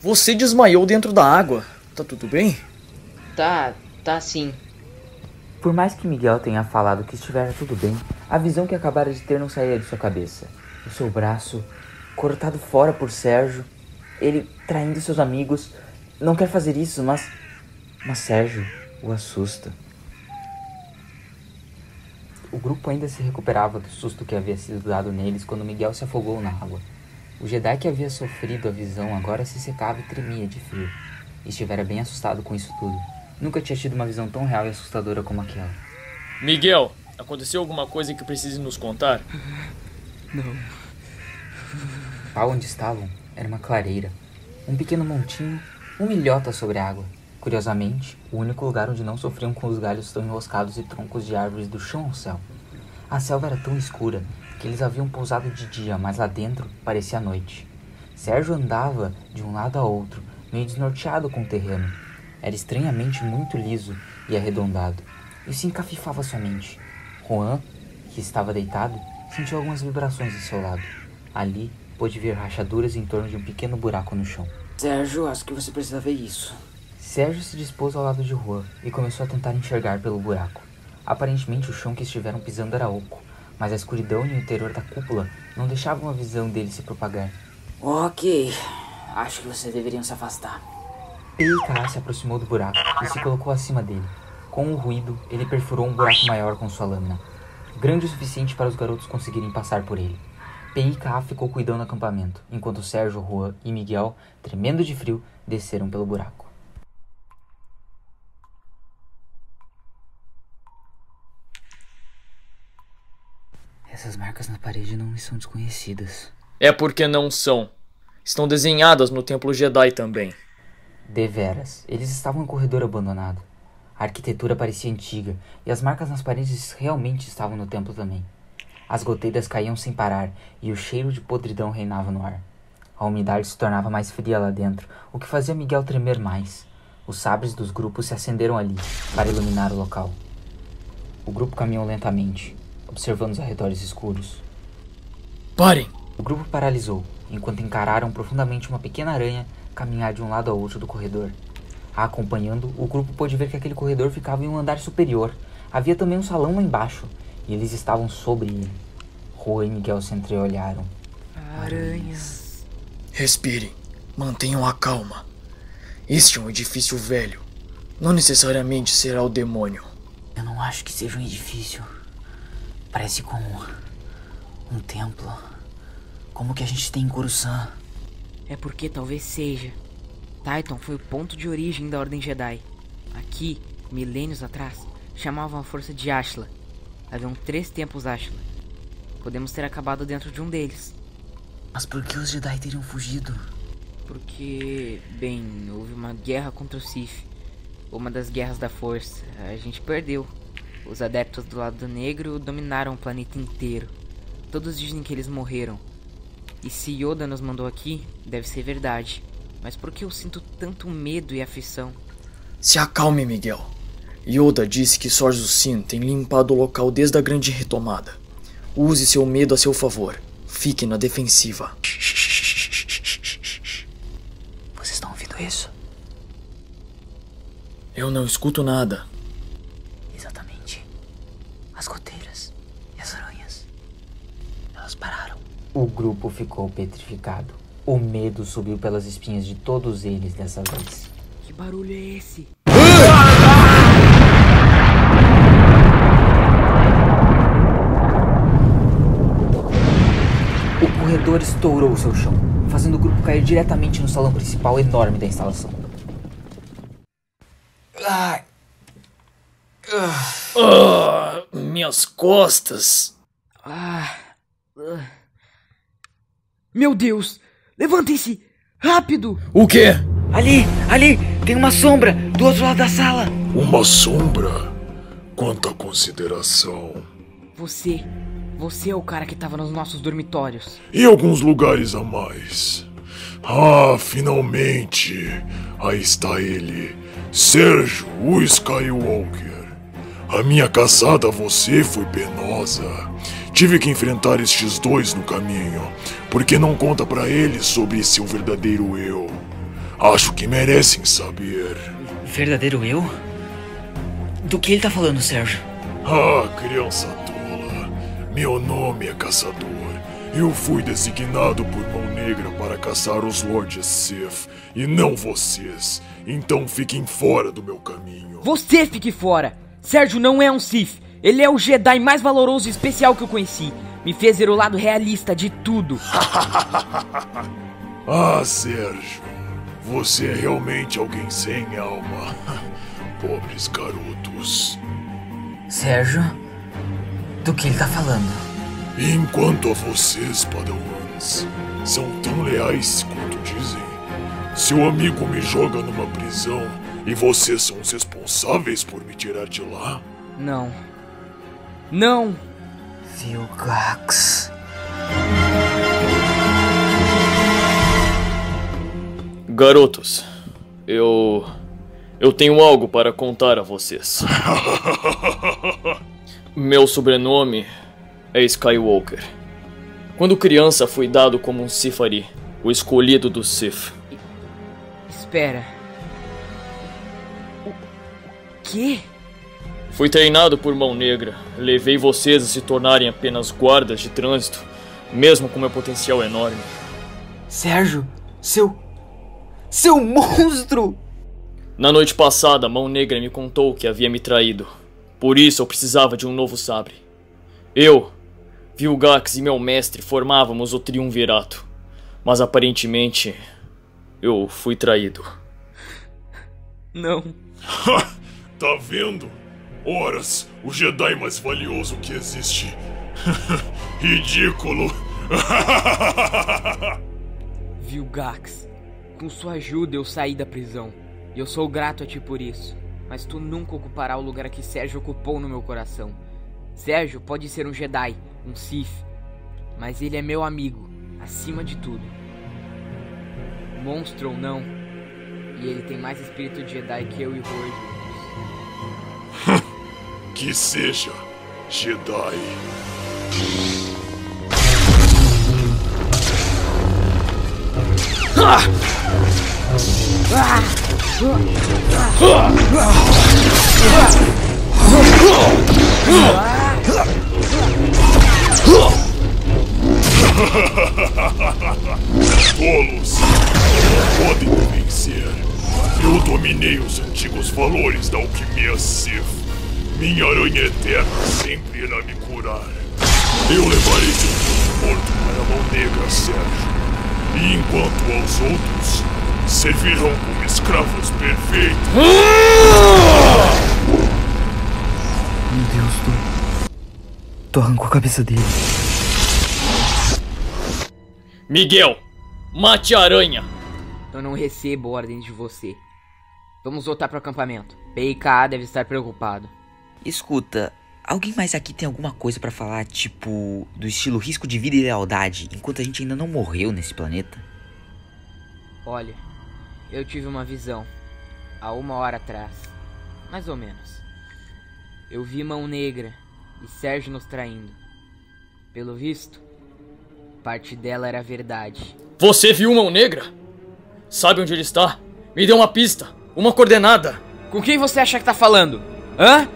Você desmaiou dentro da água. Tá tudo bem? Tá, tá sim. Por mais que Miguel tenha falado que estivera tudo bem, a visão que acabara de ter não saía de sua cabeça. O seu braço, cortado fora por Sérgio, ele traindo seus amigos. Não quer fazer isso, mas. Mas Sérgio o assusta. O grupo ainda se recuperava do susto que havia sido dado neles quando Miguel se afogou na água. O Jedi que havia sofrido a visão agora se secava e tremia de frio. Estivera bem assustado com isso tudo. Nunca tinha tido uma visão tão real e assustadora como aquela. Miguel, aconteceu alguma coisa que precise nos contar? Não. Onde estavam era uma clareira, um pequeno montinho, uma ilhota sobre a água. Curiosamente, o único lugar onde não sofriam com os galhos tão enroscados e troncos de árvores do chão ao céu. A selva era tão escura que eles haviam pousado de dia, mas lá dentro parecia noite. Sérgio andava de um lado a outro, meio desnorteado com o terreno. Era estranhamente muito liso e arredondado. Isso encafifava sua mente. Juan, que estava deitado, sentiu algumas vibrações em seu lado. Ali, pôde ver rachaduras em torno de um pequeno buraco no chão. Sérgio, acho que você precisa ver isso. Sérgio se dispôs ao lado de Juan e começou a tentar enxergar pelo buraco. Aparentemente, o chão que estiveram pisando era oco, mas a escuridão e o interior da cúpula não deixavam a visão dele se propagar. Ok, acho que vocês deveriam se afastar. Peiká se aproximou do buraco e se colocou acima dele. Com o ruído, ele perfurou um buraco maior com sua lâmina, grande o suficiente para os garotos conseguirem passar por ele. Peiká ficou cuidando do acampamento, enquanto Sérgio, Juan e Miguel, tremendo de frio, desceram pelo buraco. Essas marcas na parede não me são desconhecidas. É porque não são. Estão desenhadas no Templo Jedi também. Deveras, eles estavam em um corredor abandonado. A arquitetura parecia antiga e as marcas nas paredes realmente estavam no templo também. As goteiras caíam sem parar e o cheiro de podridão reinava no ar. A umidade se tornava mais fria lá dentro, o que fazia Miguel tremer mais. Os sabres dos grupos se acenderam ali para iluminar o local. O grupo caminhou lentamente, observando os arredores escuros. Parem! O grupo paralisou, enquanto encararam profundamente uma pequena aranha caminhar de um lado ao outro do corredor. A acompanhando, o grupo pôde ver que aquele corredor ficava em um andar superior. Havia também um salão lá embaixo, e eles estavam sobre ele. Juan e Miguel se entreolharam. Aranhas. Respirem. Mantenham a calma. Este é um edifício velho. Não necessariamente será o demônio. Eu não acho que seja um edifício. Parece como um templo. Como que a gente tem em Coruscant. É porque talvez seja. Titan foi o ponto de origem da Ordem Jedi. Aqui, milênios atrás, chamavam a força de Ashla. Haviam três templos Ashla. Podemos ter acabado dentro de um deles. Mas por que os Jedi teriam fugido? Porque, bem, houve uma guerra contra o Sith. Uma das guerras da força. A gente perdeu. Os adeptos do lado negro dominaram o planeta inteiro. Todos dizem que eles morreram. E se Yoda nos mandou aqui, deve ser verdade. Mas por que eu sinto tanto medo e aflição? Se acalme, Miguel. Yoda disse que Sorzo Sin tem limpado o local desde a grande retomada. Use seu medo a seu favor. Fique na defensiva. Vocês estão ouvindo isso? Eu não escuto nada. Exatamente. As goteiras e as aranhas. Elas pararam. O grupo ficou petrificado. O medo subiu pelas espinhas de todos eles dessa vez. Que barulho é esse? Corredor estourou o seu chão, fazendo o grupo cair diretamente no salão principal enorme da instalação. Ai. Ah, minhas costas. Ah. ah. Meu Deus! Levantem-se! Rápido! O quê? Ali! Ali! Tem uma sombra do outro lado da sala! Uma sombra? Quanta consideração. Você. Você é o cara que tava nos nossos dormitórios. E alguns lugares a mais. Ah, finalmente! Aí está ele, Sérgio, o Skywalker. A minha caçada a você foi penosa. Tive que enfrentar estes dois no caminho, porque não conta para eles sobre seu verdadeiro eu. Acho que merecem saber. Verdadeiro eu? Do que ele tá falando, Sérgio? Ah, criança. Meu nome é Caçador. Eu fui designado por Mão Negra para caçar os Lords Sith e não vocês. Então fiquem fora do meu caminho. Você fique fora! Sérgio não é um Sith. Ele é o Jedi mais valoroso e especial que eu conheci. Me fez ver o lado realista de tudo. ah, Sérgio. Você é realmente alguém sem alma. Pobres garotos. Sérgio? Do que ele tá falando? Enquanto a vocês, Padawans, são tão leais quanto dizem, seu amigo me joga numa prisão e vocês são os responsáveis por me tirar de lá? Não. Não! Vilgax. Garotos, eu. Eu tenho algo para contar a vocês. Meu sobrenome é Skywalker. Quando criança fui dado como um Sifari, o escolhido do Sith. Espera. O quê? Fui treinado por Mão Negra. Levei vocês a se tornarem apenas guardas de trânsito, mesmo com meu potencial enorme. Sérgio, seu. Seu monstro! Na noite passada, Mão Negra me contou que havia me traído. Por isso eu precisava de um novo sabre. Eu, Vilgax e meu mestre formávamos o Triunvirato. Mas aparentemente eu fui traído. Não. tá vendo? Horas, o Jedi mais valioso que existe. Ridículo. Vilgax, com sua ajuda eu saí da prisão. E eu sou grato a ti por isso. Mas tu nunca ocupará o lugar que Sérgio ocupou no meu coração. Sérgio pode ser um Jedi, um Sith, mas ele é meu amigo, acima de tudo. Monstro ou não, e ele tem mais espírito de Jedi que eu e Roy juntos. que seja, Jedi. Ah! Tolos! Podem me vencer. Eu dominei os antigos valores da alquimia Sith. Minha aranha eterna sempre irá me curar. Eu levarei seu morto para a mão negra, Sérgio. E enquanto aos outros servirão como escravos perfeitos. Meu Deus, tu. Tu arrancou a cabeça dele. Miguel, mate a aranha! Eu não recebo ordens de você. Vamos voltar pro acampamento. PIK deve estar preocupado. Escuta, alguém mais aqui tem alguma coisa para falar, tipo, do estilo risco de vida e lealdade, enquanto a gente ainda não morreu nesse planeta? Olha, eu tive uma visão há uma hora atrás, mais ou menos. Eu vi Mão Negra e Sérgio nos traindo. Pelo visto, parte dela era verdade. Você viu Mão Negra? Sabe onde ele está? Me dê uma pista, uma coordenada. Com quem você acha que tá falando? Hã?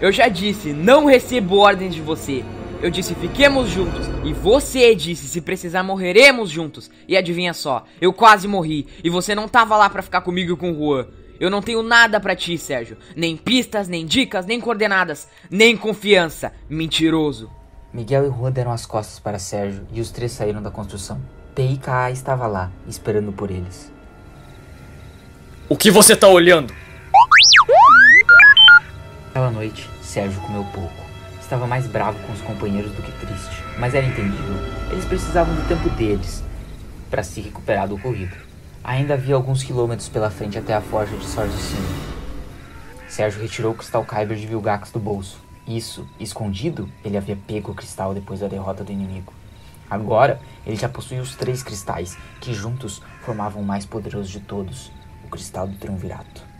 Eu já disse, não recebo ordens de você. Eu disse fiquemos juntos. E você disse se precisar morreremos juntos. E adivinha só, eu quase morri. E você não tava lá para ficar comigo e com o Juan. Eu não tenho nada para ti, Sérgio. Nem pistas, nem dicas, nem coordenadas, nem confiança. Mentiroso. Miguel e Juan deram as costas para Sérgio e os três saíram da construção. PIKA estava lá, esperando por eles. O que você tá olhando? Aquela noite, Sérgio comeu pouco. Estava mais bravo com os companheiros do que triste, mas era entendível. Eles precisavam do tempo deles para se recuperar do ocorrido. Ainda havia alguns quilômetros pela frente até a forja de Sorzucino. Sérgio retirou o cristal Kyber de Vilgax do bolso Isso, escondido, ele havia pego o cristal depois da derrota do inimigo. Agora, ele já possuía os três cristais, que juntos formavam o mais poderoso de todos, o cristal do triunvirato.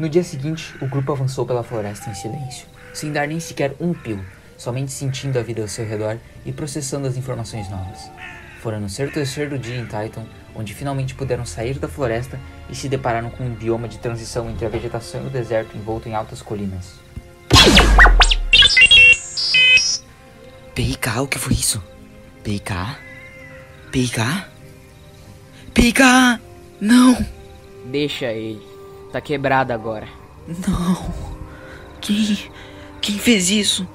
No dia seguinte, o grupo avançou pela floresta em silêncio, sem dar nem sequer um pio, somente sentindo a vida ao seu redor e processando as informações novas. Fora no terceiro dia em Titan, onde finalmente puderam sair da floresta e se depararam com um bioma de transição entre a vegetação e o deserto envolto em altas colinas. PIK, o que foi isso? PIK? PIK? PIK! Não! Deixa ele. Tá quebrado agora. Não! Quem. Quem fez isso?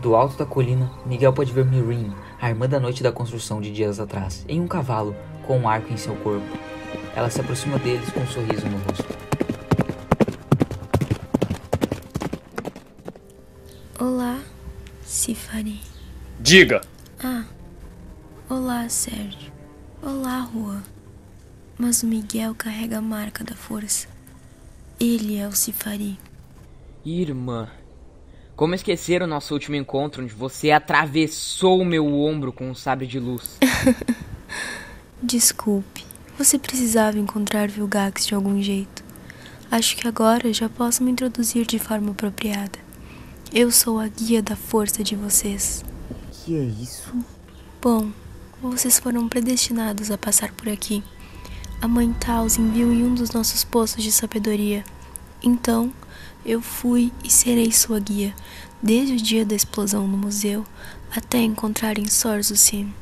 Do alto da colina, Miguel pode ver Mirim, a irmã da noite da construção de dias atrás, em um cavalo, com um arco em seu corpo. Ela se aproxima deles com um sorriso no rosto. Olá, Sifari. Diga! Ah, olá, Sérgio. Olá, Rua. Mas o Miguel carrega a marca da força. Ele é o Sifari. Irmã, como esquecer o nosso último encontro onde você atravessou o meu ombro com um sabre de luz? Desculpe, você precisava encontrar Vilgax de algum jeito. Acho que agora já posso me introduzir de forma apropriada. Eu sou a guia da força de vocês. Que é isso? Bom, vocês foram predestinados a passar por aqui. A mãe Taos enviou em um dos nossos poços de sabedoria. Então, eu fui e serei sua guia, desde o dia da explosão no museu até encontrarem Sorzusim.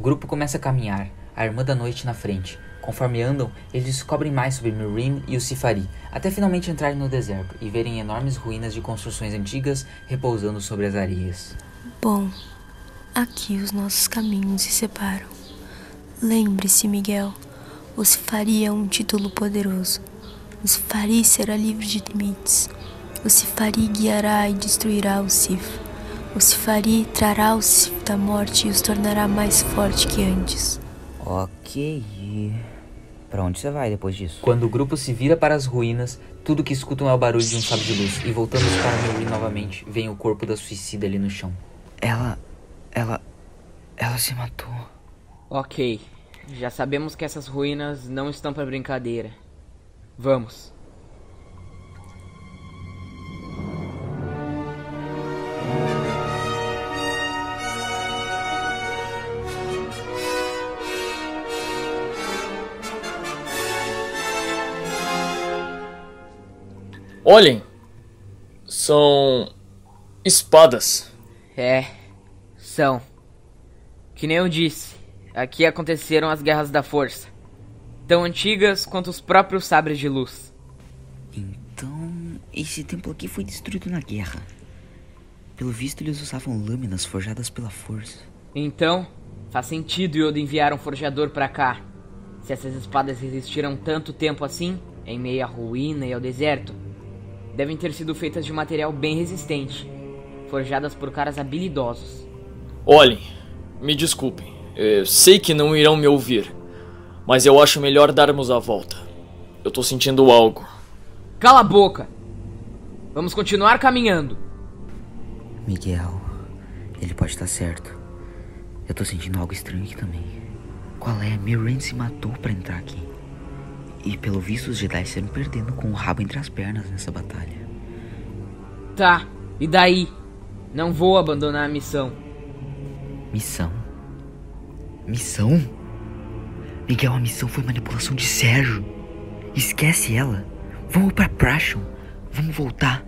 O grupo começa a caminhar, a Irmã da Noite na frente. Conforme andam, eles descobrem mais sobre Mirim e o Sifari, até finalmente entrarem no deserto e verem enormes ruínas de construções antigas repousando sobre as areias. Bom, aqui os nossos caminhos se separam. Lembre-se, Miguel, o Sifari é um título poderoso. O Sifari será livre de limites. O Sifari guiará e destruirá o Sif. O Sifari trará o Sif da morte e os tornará mais forte que antes. Ok. Pra onde você vai depois disso? Quando o grupo se vira para as ruínas, tudo que escutam é o barulho de um sábio de luz. E voltamos para Miri novamente, vem o corpo da suicida ali no chão. Ela. Ela. Ela se matou. Ok. Já sabemos que essas ruínas não estão para brincadeira. Vamos. Olhem! São. espadas. É, são. Que nem eu disse, aqui aconteceram as Guerras da Força. Tão antigas quanto os próprios sabres de luz. Então, esse templo aqui foi destruído na guerra. Pelo visto, eles usavam lâminas forjadas pela força. Então, faz sentido Yoda enviar um forjador para cá. Se essas espadas resistiram tanto tempo assim, em meio à ruína e ao deserto, devem ter sido feitas de material bem resistente, forjadas por caras habilidosos. Olhem, me desculpem. Eu sei que não irão me ouvir, mas eu acho melhor darmos a volta. Eu tô sentindo algo. Cala a boca! Vamos continuar caminhando. Miguel, ele pode estar certo. Eu tô sentindo algo estranho aqui também. Qual é? Miran se matou para entrar aqui. E pelo visto os Jedi saíram perdendo com o rabo entre as pernas nessa batalha. Tá, e daí? Não vou abandonar a missão. Missão? Missão? Miguel, a missão foi manipulação de Sérgio. Esquece ela. Vamos pra Prashon. Vamos voltar.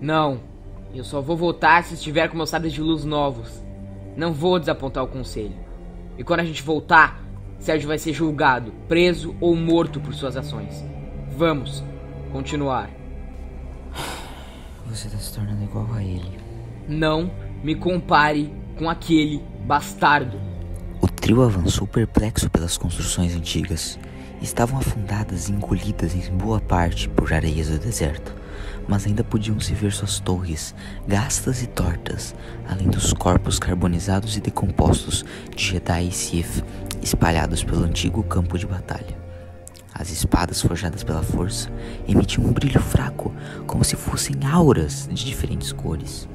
Não. Eu só vou voltar se estiver com meus sabres de luz novos. Não vou desapontar o conselho. E quando a gente voltar, Sérgio vai ser julgado, preso ou morto por suas ações. Vamos continuar. Você tá se tornando igual a ele. Não me compare com aquele bastardo. Trio avançou perplexo pelas construções antigas. Estavam afundadas e engolidas em boa parte por areias do deserto, mas ainda podiam se ver suas torres, gastas e tortas, além dos corpos carbonizados e decompostos de Jedi e Sith espalhados pelo antigo campo de batalha. As espadas forjadas pela força emitiam um brilho fraco, como se fossem auras de diferentes cores.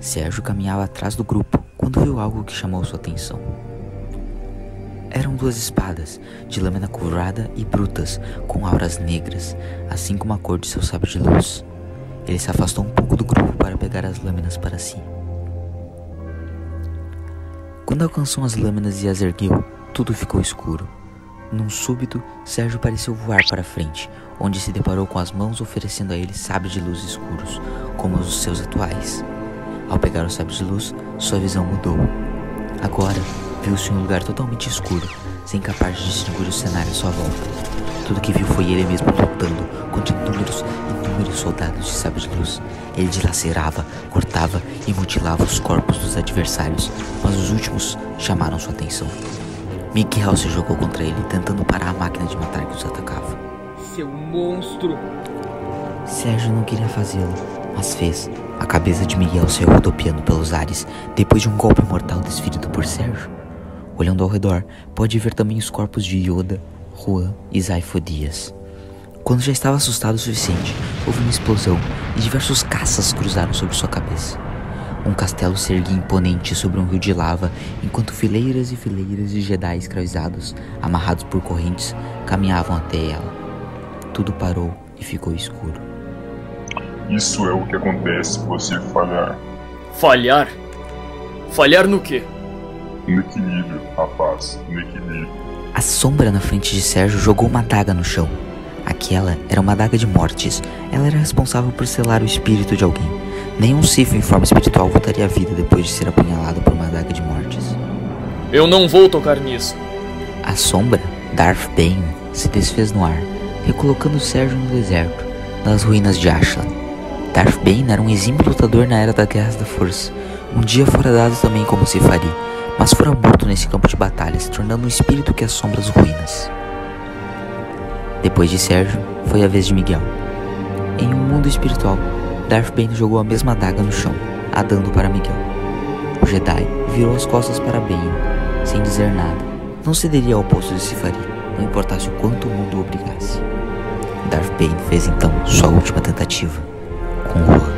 Sérgio caminhava atrás do grupo quando viu algo que chamou sua atenção. Eram duas espadas, de lâmina curvada e brutas, com auras negras, assim como a cor de seu sabre de luz. Ele se afastou um pouco do grupo para pegar as lâminas para si. Quando alcançou as lâminas e as ergueu, tudo ficou escuro. Num súbito, Sérgio pareceu voar para frente, onde se deparou com as mãos oferecendo a ele sabres de luz escuros, como os seus atuais. Ao pegar o sabre de luz, sua visão mudou. Agora, viu-se um lugar totalmente escuro, sem capaz de distinguir o cenário à sua volta. Tudo que viu foi ele mesmo lutando contra inúmeros, inúmeros soldados de sabre de luz. Ele dilacerava, cortava e mutilava os corpos dos adversários, mas os últimos chamaram sua atenção. Miguel se jogou contra ele, tentando parar a máquina de matar que os atacava. Seu monstro! Sérgio não queria fazê-lo, mas fez. A cabeça de Miguel saiu rodopiando pelos ares depois de um golpe mortal desferido por Sérgio. Olhando ao redor, pode ver também os corpos de Yoda, Juan e Zaifo Dias. Quando já estava assustado o suficiente, houve uma explosão e diversos caças cruzaram sobre sua cabeça. Um castelo se erguia imponente sobre um rio de lava, enquanto fileiras e fileiras de Jedi escravizados, amarrados por correntes, caminhavam até ela. Tudo parou e ficou escuro. Isso é o que acontece se você falhar. Falhar? Falhar no quê? No equilíbrio, rapaz, no equilíbrio. A sombra na frente de Sérgio jogou uma adaga no chão. Aquela era uma adaga de mortes. Ela era responsável por selar o espírito de alguém. Nenhum Sith em forma espiritual voltaria à vida depois de ser apunhalado por uma adaga de mortes. Eu não vou tocar nisso. A sombra, Darth Bane, se desfez no ar, recolocando Sérgio no deserto, nas ruínas de Ashland. Darth Bane era um exímio lutador na era da Guerra da Força. Um dia fora dado também como Sifari, mas fora morto nesse campo de batalha, se tornando um espírito que assombra as ruínas. Depois de Sérgio, foi a vez de Miguel. Em um mundo espiritual, Darth Bane jogou a mesma adaga no chão, adando para Miguel. O Jedi virou as costas para Bane, sem dizer nada. Não cederia ao posto de Sifari, não importasse o quanto o mundo o obrigasse. Darth Bane fez então sua última tentativa, com Juan.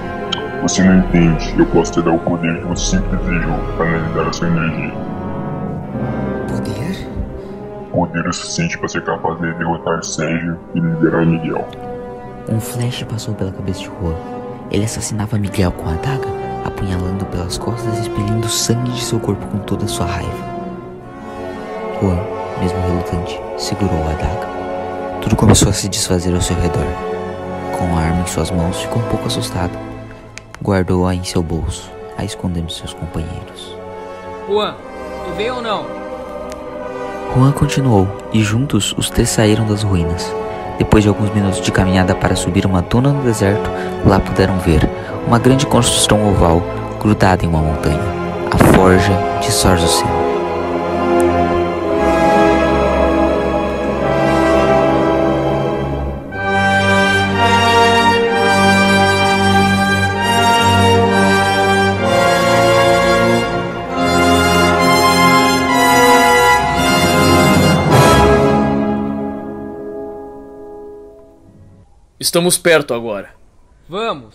Você não entende, eu posso te dar o poder que você sempre desejou para analisar a sua energia. Poder? Poder o suficiente para ser capaz de derrotar Sérgio e liberar Miguel. Um flash passou pela cabeça de Juan. Ele assassinava Miguel com a adaga, apunhalando pelas costas e expelindo sangue de seu corpo com toda a sua raiva. Juan, mesmo relutante, segurou a adaga. Tudo começou a se desfazer ao seu redor. Com a arma em suas mãos, ficou um pouco assustado. Guardou-a em seu bolso, a esconder de seus companheiros. Juan, tu veio ou não? Juan continuou, e juntos os três saíram das ruínas. Depois de alguns minutos de caminhada para subir uma duna no deserto, lá puderam ver uma grande construção oval grudada em uma montanha, a Forja de Sorzucen. Estamos perto agora. Vamos!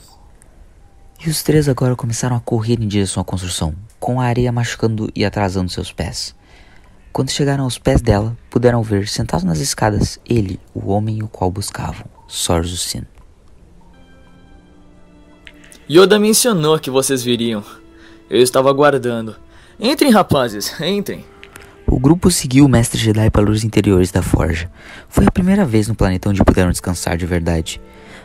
E os três agora começaram a correr em direção à construção, com a areia machucando e atrasando seus pés. Quando chegaram aos pés dela, puderam ver, sentado nas escadas, ele, o homem o qual buscavam, Sorzo Sin. Yoda mencionou que vocês viriam. Eu estava aguardando. Entrem, rapazes, entrem. O grupo seguiu o mestre Jedi para os interiores da forja. Foi a primeira vez no planeta onde puderam descansar de verdade.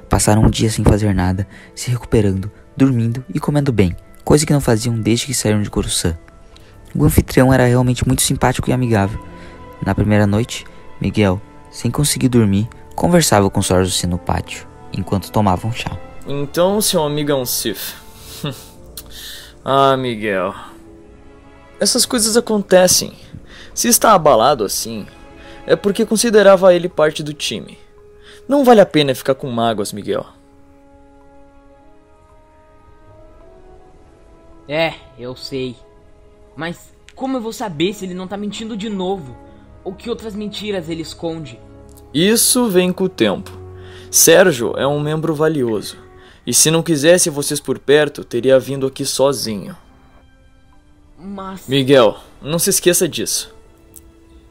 Passaram um dia sem fazer nada, se recuperando, dormindo e comendo bem, coisa que não faziam desde que saíram de Coruscant. O anfitrião era realmente muito simpático e amigável. Na primeira noite, Miguel, sem conseguir dormir, conversava com Sorzusi no pátio, enquanto tomavam chá. Então seu amigo é um Sith. ah, Miguel. Essas coisas acontecem. Se está abalado assim, é porque considerava ele parte do time. Não vale a pena ficar com mágoas, Miguel. É, eu sei. Mas como eu vou saber se ele não tá mentindo de novo? Ou que outras mentiras ele esconde? Isso vem com o tempo. Sérgio é um membro valioso. E se não quisesse vocês por perto, teria vindo aqui sozinho. Mas. Miguel, não se esqueça disso.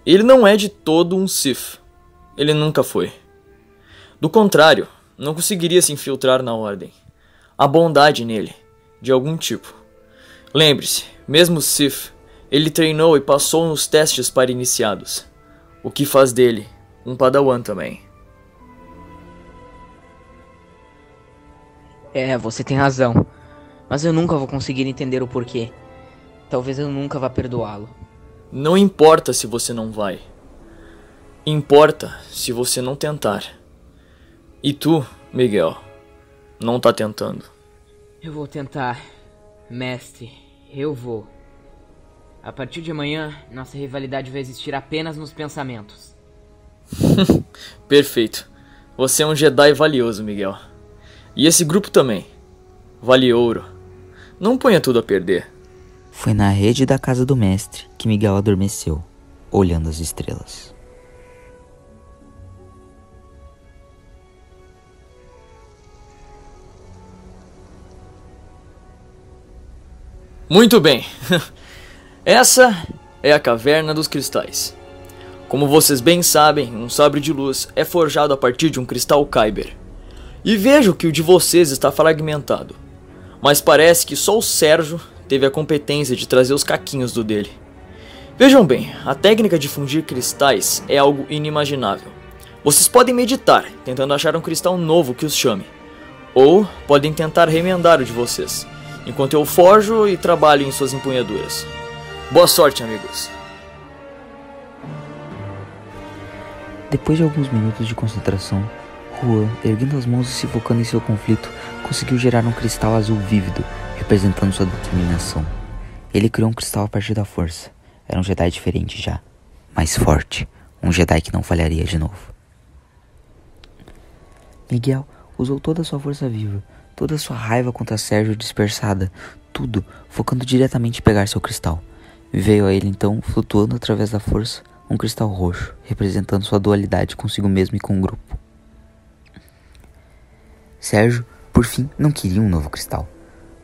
Ele não é de todo um Sith. Ele nunca foi. Do contrário, não conseguiria se infiltrar na ordem. Há bondade nele, de algum tipo. Lembre-se, mesmo Sith, ele treinou e passou nos testes para iniciados, o que faz dele um padawan também. É, você tem razão. Mas eu nunca vou conseguir entender o porquê. Talvez eu nunca vá perdoá-lo. Não importa se você não vai. Importa se você não tentar. E tu, Miguel, não tá tentando. Eu vou tentar. Mestre, eu vou. A partir de amanhã, nossa rivalidade vai existir apenas nos pensamentos. Perfeito. Você é um Jedi valioso, Miguel. E esse grupo também. Vale ouro. Não ponha tudo a perder. Foi na rede da casa do mestre que Miguel adormeceu, olhando as estrelas. Muito bem. Essa é a Caverna dos Cristais. Como vocês bem sabem, um sabre de luz é forjado a partir de um cristal Kyber. E vejo que o de vocês está fragmentado. Mas parece que só o Sérgio teve a competência de trazer os caquinhos do dele. Vejam bem, a técnica de fundir cristais é algo inimaginável. Vocês podem meditar, tentando achar um cristal novo que os chame. Ou podem tentar remendar o de vocês, enquanto eu forjo e trabalho em suas empunhaduras. Boa sorte, amigos. Depois de alguns minutos de concentração, Juan, erguendo as mãos e se focando em seu conflito, conseguiu gerar um cristal azul vívido, representando sua determinação. Ele criou um cristal a partir da força. Era um Jedi diferente já, mais forte, um Jedi que não falharia de novo. Miguel usou toda a sua força viva, toda a sua raiva contra Sérgio dispersada, tudo focando diretamente em pegar seu cristal. Veio a ele então, flutuando através da força, um cristal roxo, representando sua dualidade consigo mesmo e com o grupo. Sérgio, por fim, não queria um novo cristal.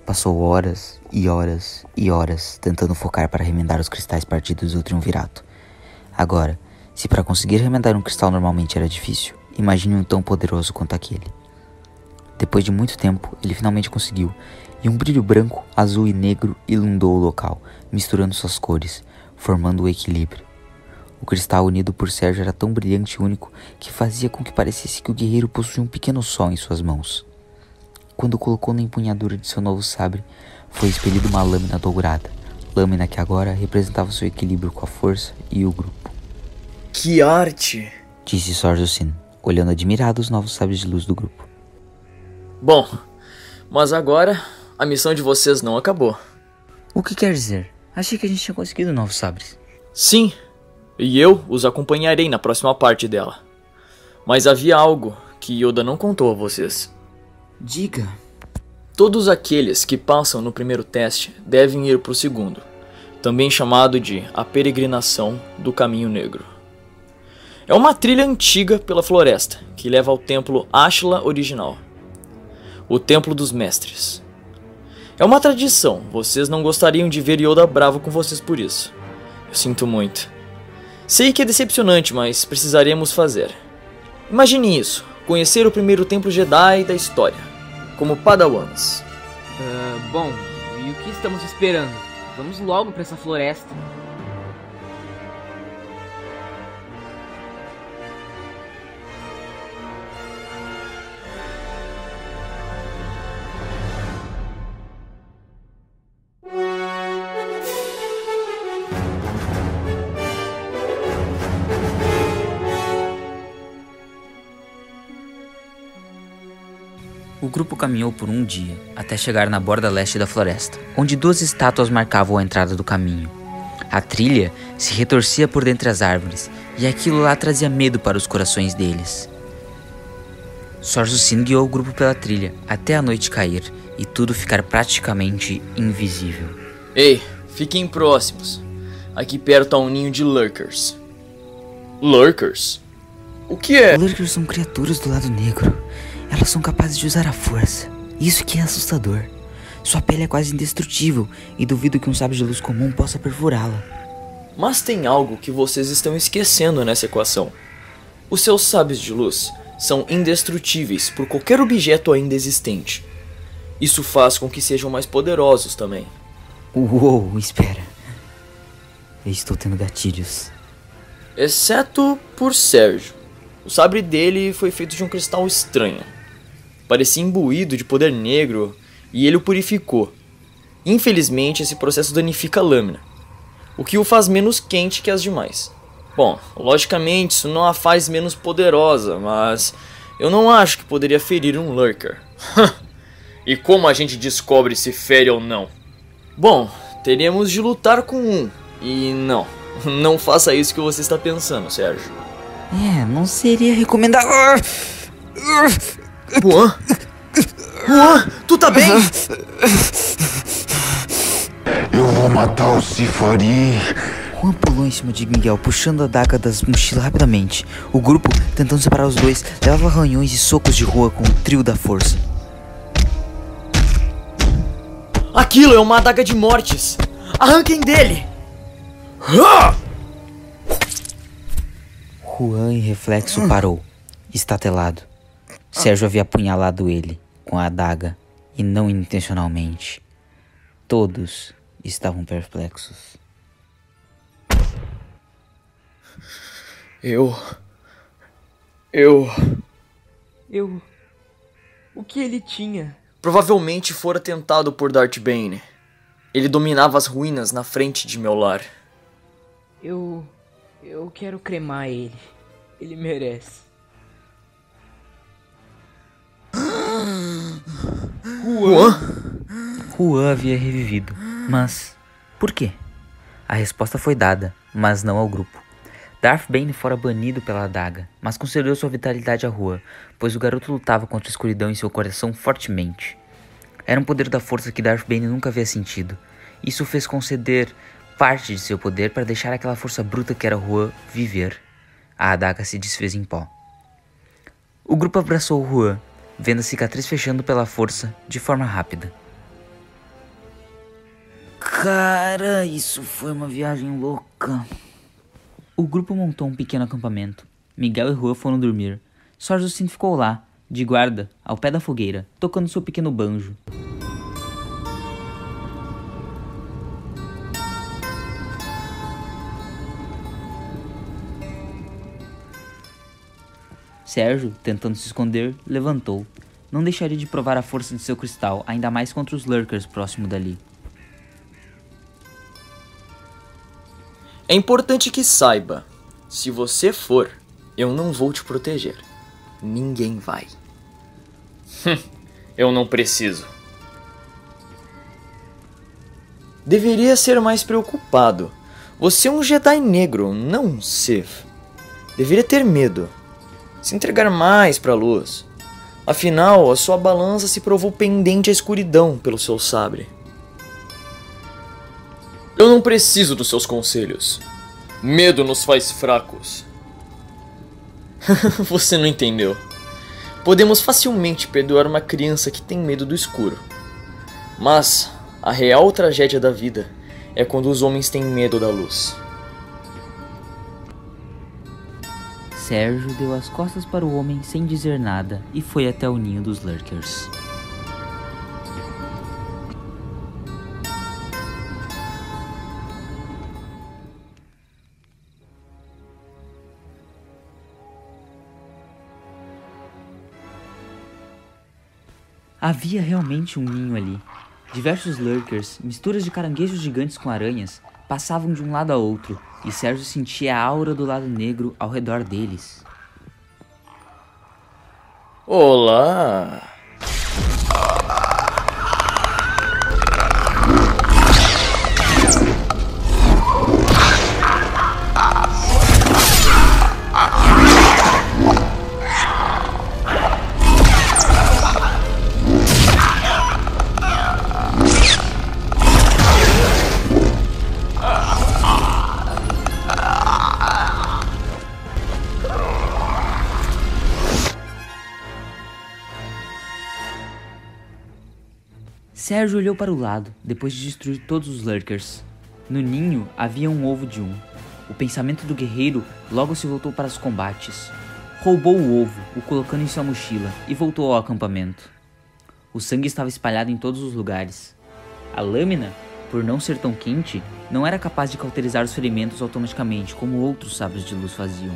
Passou horas e horas e horas tentando focar para remendar os cristais partidos do triunvirato. Agora, se para conseguir remendar um cristal normalmente era difícil, imagine um tão poderoso quanto aquele. Depois de muito tempo, ele finalmente conseguiu, e um brilho branco, azul e negro inundou o local, misturando suas cores, formando o equilíbrio. O cristal unido por Sérgio era tão brilhante e único que fazia com que parecesse que o guerreiro possuía um pequeno sol em suas mãos. Quando colocou na empunhadura de seu novo sabre, foi expelida uma lâmina dourada, lâmina que agora representava seu equilíbrio com a força e o grupo. Que arte! Disse Sorzusin, olhando admirado os novos sabres de luz do grupo. Bom, mas agora a missão de vocês não acabou. O que quer dizer? Achei que a gente tinha conseguido novos sabres. Sim, e eu os acompanharei na próxima parte dela. Mas havia algo que Yoda não contou a vocês. Diga. Todos aqueles que passam no primeiro teste devem ir para o segundo, também chamado de a Peregrinação do Caminho Negro. É uma trilha antiga pela floresta que leva ao templo Ashla original, o Templo dos Mestres. É uma tradição, vocês não gostariam de ver Yoda bravo com vocês por isso. Eu sinto muito. Sei que é decepcionante, mas precisaremos fazer. Imagine isso: conhecer o primeiro templo Jedi da história, como Padawans. Uh, bom, e o que estamos esperando? Vamos logo para essa floresta. O grupo caminhou por um dia até chegar na borda leste da floresta, onde duas estátuas marcavam a entrada do caminho. A trilha se retorcia por dentre as árvores e aquilo lá trazia medo para os corações deles. Sorzusin guiou o grupo pela trilha até a noite cair e tudo ficar praticamente invisível. Ei, fiquem próximos. Aqui perto há um ninho de lurkers. Lurkers? O que é? Lurkers são criaturas do lado negro. Elas são capazes de usar a força. Isso que é assustador. Sua pele é quase indestrutível e duvido que um sabre de luz comum possa perfurá-la. Mas tem algo que vocês estão esquecendo nessa equação. Os seus sabres de luz são indestrutíveis por qualquer objeto ainda existente. Isso faz com que sejam mais poderosos também. Uou, espera. Eu estou tendo gatilhos. Exceto por Sérgio. O sabre dele foi feito de um cristal estranho. Parecia imbuído de poder negro e ele o purificou. Infelizmente, esse processo danifica a lâmina, o que o faz menos quente que as demais. Bom, logicamente isso não a faz menos poderosa, mas eu não acho que poderia ferir um Lurker. e como a gente descobre se fere ou não? Bom, teríamos de lutar com um. E não, não faça isso que você está pensando, Sérgio. É, não seria recomendável. Juan? Juan, tu tá bem? Eu vou matar o Sifari. Juan pulou em cima de Miguel, puxando a daga das mochilas rapidamente. O grupo, tentando separar os dois, levava arranhões e socos de rua com o trio da força. Aquilo é uma adaga de mortes! Arranquem dele! Juan, em reflexo, parou, estatelado. Sérgio havia apunhalado ele com a adaga e não intencionalmente. Todos estavam perplexos. Eu. Eu. Eu. O que ele tinha? Provavelmente fora tentado por Darth Bane. Ele dominava as ruínas na frente de meu lar. Eu. Eu quero cremar ele. Ele merece. Juan? Juan havia revivido. Mas por quê? A resposta foi dada, mas não ao grupo. Darth Bane fora banido pela adaga, mas concedeu sua vitalidade a Juan, pois o garoto lutava contra a escuridão em seu coração fortemente. Era um poder da força que Darth Bane nunca havia sentido. Isso fez conceder parte de seu poder para deixar aquela força bruta que era Juan viver. A adaga se desfez em pó. O grupo abraçou Juan, vendo a cicatriz fechando pela força de forma rápida. Cara, isso foi uma viagem louca. O grupo montou um pequeno acampamento. Miguel e Juan foram dormir. Só Justin ficou lá, de guarda, ao pé da fogueira, tocando seu pequeno banjo. Sérgio, tentando se esconder, levantou. Não deixaria de provar a força de seu cristal, ainda mais contra os lurkers próximo dali. É importante que saiba: se você for, eu não vou te proteger. Ninguém vai. eu não preciso. Deveria ser mais preocupado. Você é um Jedi negro, não um Sith. Deveria ter medo. Se entregar mais para a luz. Afinal, a sua balança se provou pendente à escuridão pelo seu sabre. Eu não preciso dos seus conselhos. Medo nos faz fracos. Você não entendeu. Podemos facilmente perdoar uma criança que tem medo do escuro. Mas a real tragédia da vida é quando os homens têm medo da luz. Sérgio deu as costas para o homem sem dizer nada e foi até o ninho dos Lurkers. Havia realmente um ninho ali. Diversos lurkers, misturas de caranguejos gigantes com aranhas, passavam de um lado a outro, e Sérgio sentia a aura do lado negro ao redor deles. Olá! Sérgio olhou para o lado, depois de destruir todos os lurkers. No ninho havia um ovo de um. O pensamento do guerreiro logo se voltou para os combates. Roubou o ovo, o colocando em sua mochila, e voltou ao acampamento. O sangue estava espalhado em todos os lugares. A lâmina, por não ser tão quente, não era capaz de cauterizar os ferimentos automaticamente, como outros sabres de luz faziam.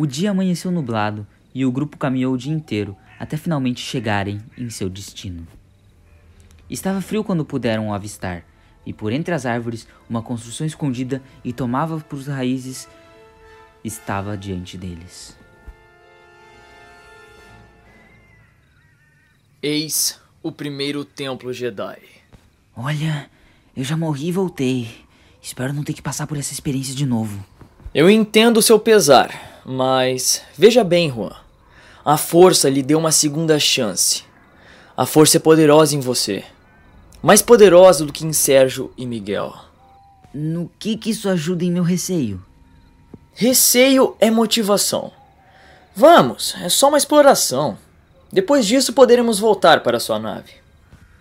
O dia amanheceu nublado e o grupo caminhou o dia inteiro até finalmente chegarem em seu destino. Estava frio quando puderam o avistar, e por entre as árvores, uma construção escondida e tomava por raízes estava diante deles. Eis o primeiro templo Jedi. Olha, eu já morri e voltei. Espero não ter que passar por essa experiência de novo. Eu entendo o seu pesar, mas veja bem, Juan. A força lhe deu uma segunda chance. A força é poderosa em você. Mais poderosa do que em Sérgio e Miguel. No que que isso ajuda em meu receio? Receio é motivação. Vamos, é só uma exploração. Depois disso poderemos voltar para sua nave.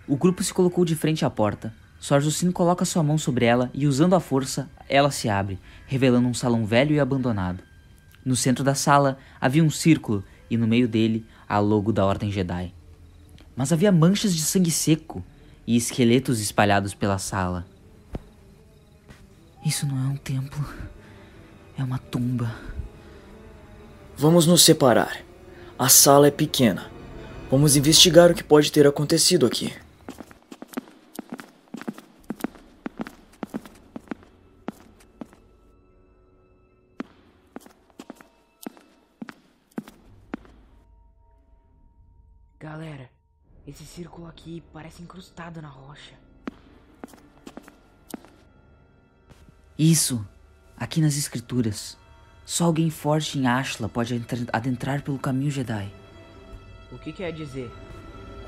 O grupo se colocou de frente à porta. Sorjucino coloca sua mão sobre ela e, usando a força, ela se abre, revelando um salão velho e abandonado. No centro da sala havia um círculo e no meio dele a logo da Ordem Jedi. Mas havia manchas de sangue seco e esqueletos espalhados pela sala. Isso não é um templo, é uma tumba. Vamos nos separar. A sala é pequena. Vamos investigar o que pode ter acontecido aqui. Galera, esse círculo aqui parece incrustado na rocha. Isso, aqui nas escrituras. Só alguém forte em Ashla pode entra- adentrar pelo caminho Jedi. O que quer dizer?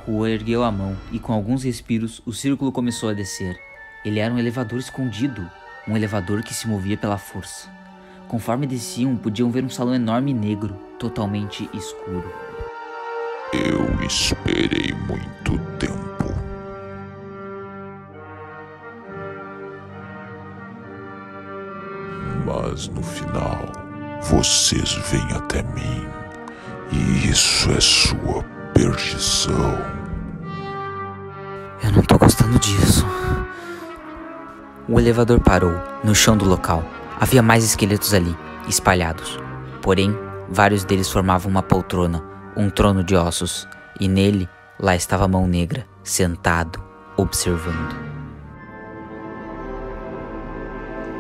Rua ergueu a mão e, com alguns respiros, o círculo começou a descer. Ele era um elevador escondido, um elevador que se movia pela força. Conforme desciam, podiam ver um salão enorme e negro, totalmente escuro. Eu esperei muito tempo. Mas no final, vocês vêm até mim. E isso é sua perdição. Eu não tô gostando disso. O elevador parou, no chão do local. Havia mais esqueletos ali, espalhados. Porém, vários deles formavam uma poltrona, um trono de ossos, e nele, lá estava a mão negra, sentado, observando.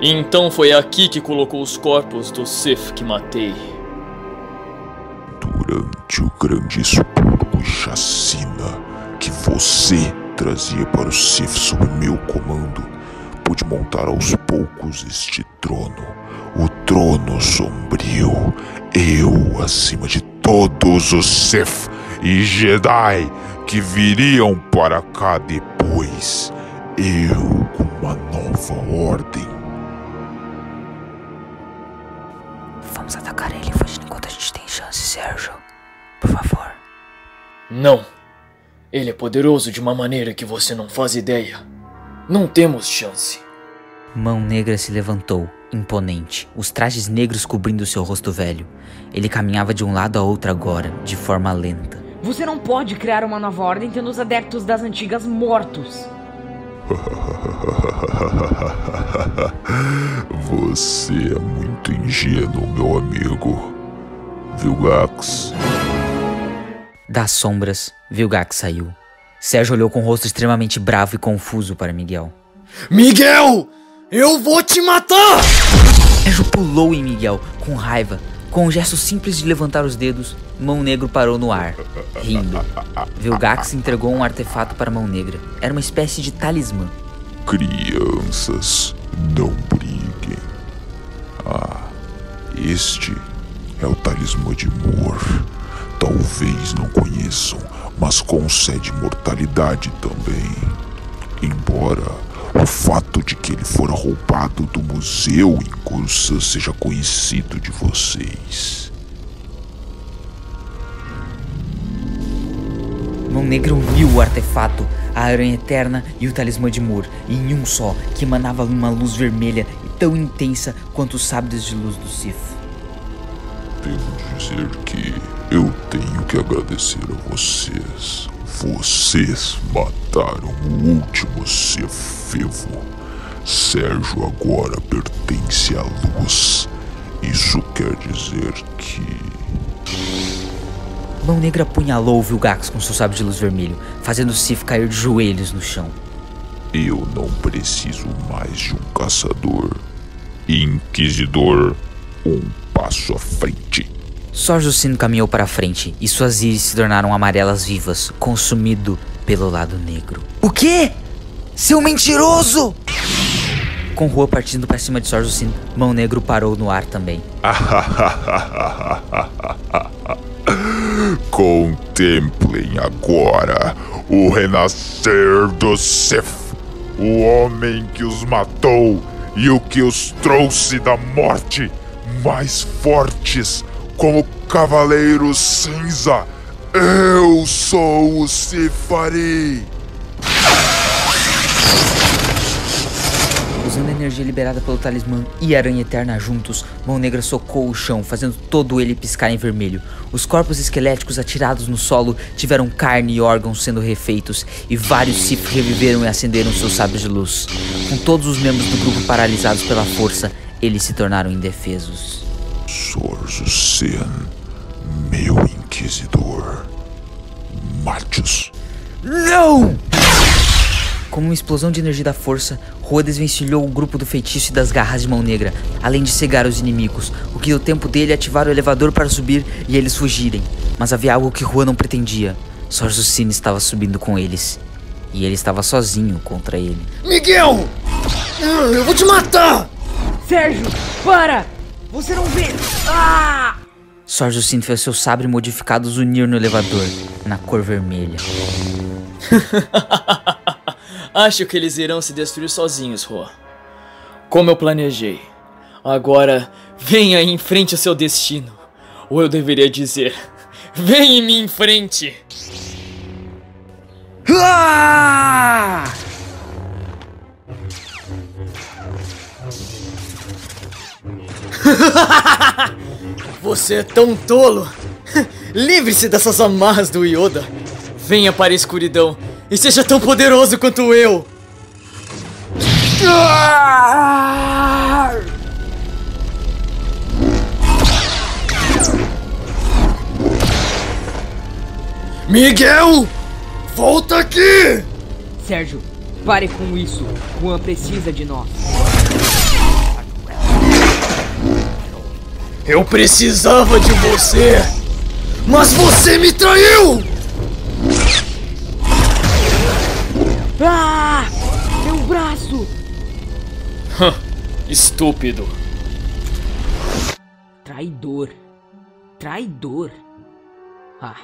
Então foi aqui que colocou os corpos do Sith que matei. Durante o grande expurgo e chacina que você trazia para o Sith sob meu comando, pude montar aos poucos este trono. O trono sombrio. Eu acima de todos os Sith e Jedi que viriam para cá depois. Eu com uma nova ordem. Vamos atacar ele fugindo enquanto a gente tem chance, Sérgio. Por favor. Não. Ele é poderoso de uma maneira que você não faz ideia. Não temos chance. Mão Negra se levantou, imponente, os trajes negros cobrindo seu rosto velho. Ele caminhava de um lado a outro agora, de forma lenta. Você não pode criar uma nova ordem tendo os adeptos das antigas mortos. Você é muito ingênuo, meu amigo. Vilgax. Das sombras, Vilgax saiu. Sérgio olhou com o rosto extremamente bravo e confuso para Miguel. Miguel! Eu vou te matar! Sérgio pulou em Miguel, com raiva. Com um gesto simples de levantar os dedos, Mão Negro parou no ar, rindo. Vilgax entregou um artefato para Mão Negra. Era uma espécie de talismã. Crianças, não briguem. Este é o talismã de Mor. Talvez não conheçam, mas concede mortalidade também. Embora o fato de que ele fora roubado do museu em Coruscant seja conhecido de vocês. Mão Negra uniu o artefato, a aranha eterna e o talismã de Mor em um só, que emanava uma luz vermelha e tão intensa quanto os sábios de luz do Sith. Devo dizer que eu tenho que agradecer a vocês. Vocês mataram o último Cefevo. Sérgio agora pertence à luz. Isso quer dizer que. Mão Negra apunhalou o Vilgax com seu sábio de luz vermelho, fazendo Sif cair de joelhos no chão. Eu não preciso mais de um caçador. Inquisidor, um passo à frente. Só Jusino caminhou para a frente e suas íris se tornaram amarelas vivas, consumido pelo lado negro. O quê? Seu mentiroso! Com Rua partindo para cima de Sor Jusino, Mão Negro parou no ar também. Contemplem agora o renascer do Sith, o homem que os matou e o que os trouxe da morte, mais fortes como Cavaleiro Cinza. Eu sou o Sifari. Usando a energia liberada pelo talismã e aranha eterna juntos, Mão Negra socou o chão, fazendo todo ele piscar em vermelho. Os corpos esqueléticos atirados no solo tiveram carne e órgãos sendo refeitos, e vários Sith reviveram e acenderam seus sábios de luz. Com todos os membros do grupo paralisados pela força, eles se tornaram indefesos. Sorzo Sen, meu inquisidor. Mate-os. Não! Como uma explosão de energia da força, Rua desvencilhou o grupo do feitiço e das garras de mão negra, além de cegar os inimigos, o que deu tempo dele ativar o elevador para subir e eles fugirem. Mas havia algo que Rua não pretendia. Sorzucine estava subindo com eles. E ele estava sozinho contra ele. Miguel! Eu vou te matar! Sérgio, para! Você não vê! Ah! Sorzucine fez seu sabre modificados unir no elevador, na cor vermelha. Acho que eles irão se destruir sozinhos, Ro. Como eu planejei. Agora, venha em frente ao seu destino. Ou eu deveria dizer, vem em mim em frente. Ah! Você é tão tolo! Livre-se dessas amarras do Yoda! Venha para a escuridão e seja tão poderoso quanto eu! Miguel! Volta aqui! Sérgio, pare com isso. Juan precisa de nós. Eu precisava de você! Mas você me traiu! Ah! Meu braço! Estúpido. Traidor. Traidor. Ah,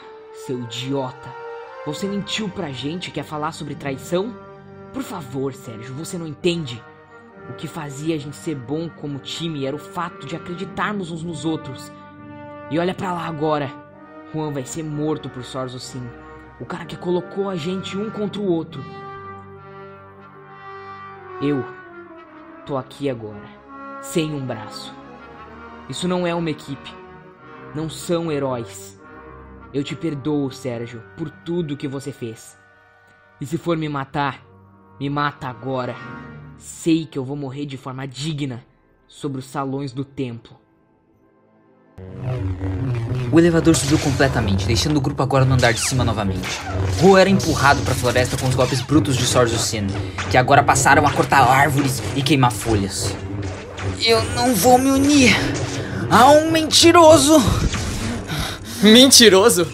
seu idiota. Você mentiu pra gente quer falar sobre traição? Por favor, Sérgio, você não entende. O que fazia a gente ser bom como time era o fato de acreditarmos uns nos outros. E olha pra lá agora. Juan vai ser morto por Sorzo Sim. O cara que colocou a gente um contra o outro. Eu tô aqui agora, sem um braço. Isso não é uma equipe. Não são heróis. Eu te perdoo, Sérgio, por tudo que você fez. E se for me matar, me mata agora. Sei que eu vou morrer de forma digna sobre os salões do templo. O elevador subiu completamente, deixando o grupo agora no andar de cima novamente. Ro era empurrado para a floresta com os golpes brutos de Sorzucine, que agora passaram a cortar árvores e queimar folhas. Eu não vou me unir a um mentiroso! Mentiroso?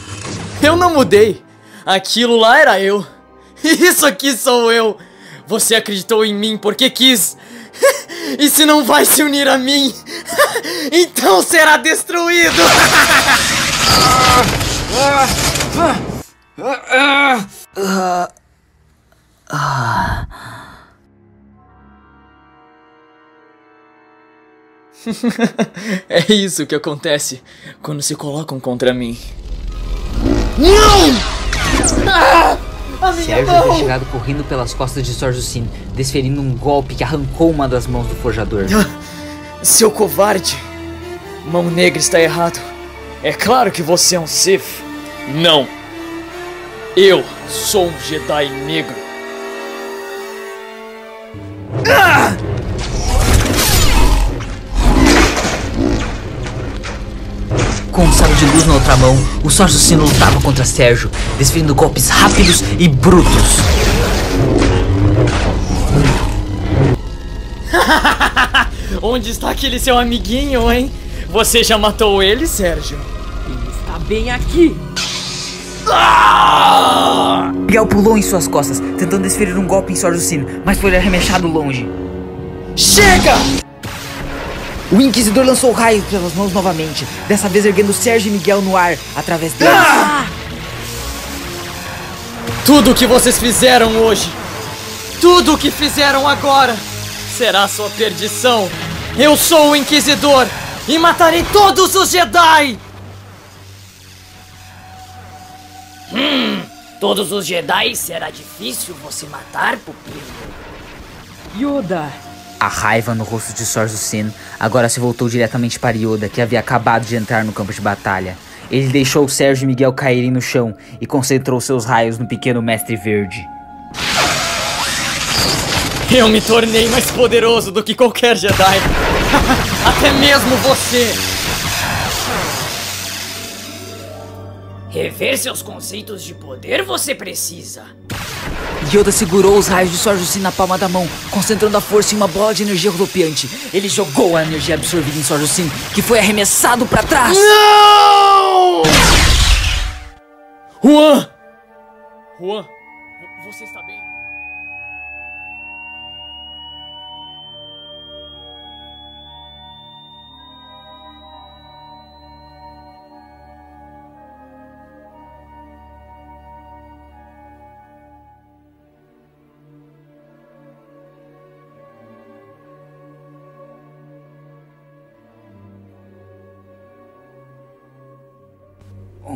Eu não mudei. Aquilo lá era eu. Isso aqui sou eu. Você acreditou em mim porque quis. E se não vai se unir a mim, então será destruído! é isso que acontece quando se colocam contra mim. Não! Ah! A minha Sérgio mão! havia chegado correndo pelas costas de Sorjucine, desferindo um golpe que arrancou uma das mãos do forjador. Seu covarde! Mão Negra está errado. É claro que você é um Sith. Não. Eu sou um Jedi negro. Ah! Com um sabre de luz na outra mão, o Sorjucine lutava contra Sérgio, desferindo golpes rápidos e brutos. Onde está aquele seu amiguinho, hein? Você já matou ele, Sérgio? Está bem aqui. Miguel pulou em suas costas, tentando desferir um golpe em Sorjucine, mas foi arremessado longe. Chega! O Inquisidor lançou raios pelas mãos novamente, dessa vez erguendo Sérgio e Miguel no ar através deles. Ah! Tudo o que vocês fizeram hoje, tudo o que fizeram agora, será sua perdição. Eu sou o Inquisidor e matarei todos os Jedi! Hum, todos os Jedi será difícil você matar, pupilo. Yoda! A raiva no rosto de Sorjucine agora se voltou diretamente para Yoda, que havia acabado de entrar no campo de batalha. Ele deixou Sérgio e Miguel caírem no chão e concentrou seus raios no pequeno mestre verde. Eu me tornei mais poderoso do que qualquer Jedi. Até mesmo você. Rever seus conceitos de poder você precisa. Yoda segurou os raios de Sorjucine na palma da mão, concentrando a força em uma bola de energia rodopiante. Ele jogou a energia absorvida em Sorjucine, que foi arremessado para trás. Não! Juan! Juan,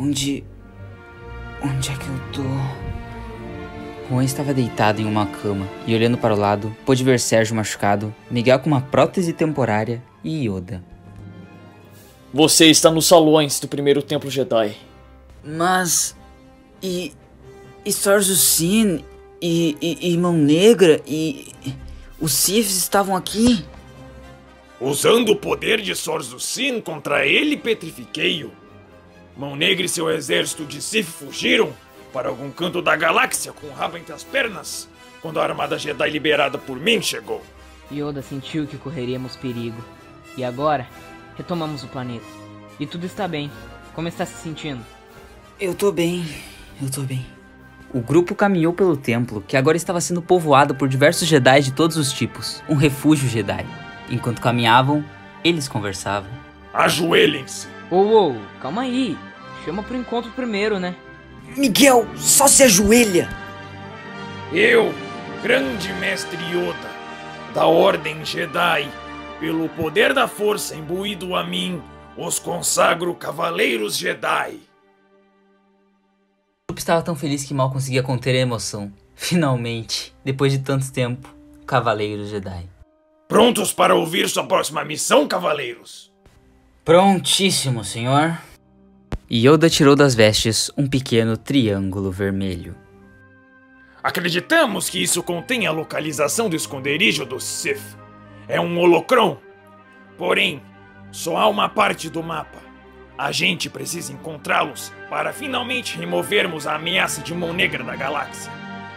Onde. Onde é que eu tô? Juan estava deitado em uma cama e, olhando para o lado, pôde ver Sérgio machucado, Miguel com uma prótese temporária e Yoda. Você está nos salões do primeiro templo Jedi. Mas. E. E Sorjucine e, e, e Mão Negra e. Os Siths estavam aqui? Usando o poder de Sorzucin contra ele, petrifiquei-o. Mão Negra e seu exército de Sith fugiram para algum canto da galáxia com o rabo entre as pernas quando a armada Jedi liberada por mim chegou. Yoda sentiu que correríamos perigo. E agora, retomamos o planeta. E tudo está bem. Como está se sentindo? Eu tô bem, eu tô bem. O grupo caminhou pelo templo, que agora estava sendo povoado por diversos Jedi de todos os tipos um refúgio Jedi. Enquanto caminhavam, eles conversavam. Ajoelhem-se! Ô, oh, oh, calma aí. Chama pro encontro primeiro, né? Miguel, só se ajoelha! Eu, grande mestre Yoda, da Ordem Jedi, pelo poder da força imbuído a mim, os consagro Cavaleiros Jedi. O grupo estava tão feliz que mal conseguia conter a emoção. Finalmente, depois de tanto tempo, Cavaleiros Jedi. Prontos para ouvir sua próxima missão, cavaleiros? Prontíssimo, senhor. Yoda tirou das vestes um pequeno triângulo vermelho. Acreditamos que isso contém a localização do esconderijo do Sith. É um holocron. Porém, só há uma parte do mapa. A gente precisa encontrá-los para finalmente removermos a ameaça de mão negra da galáxia.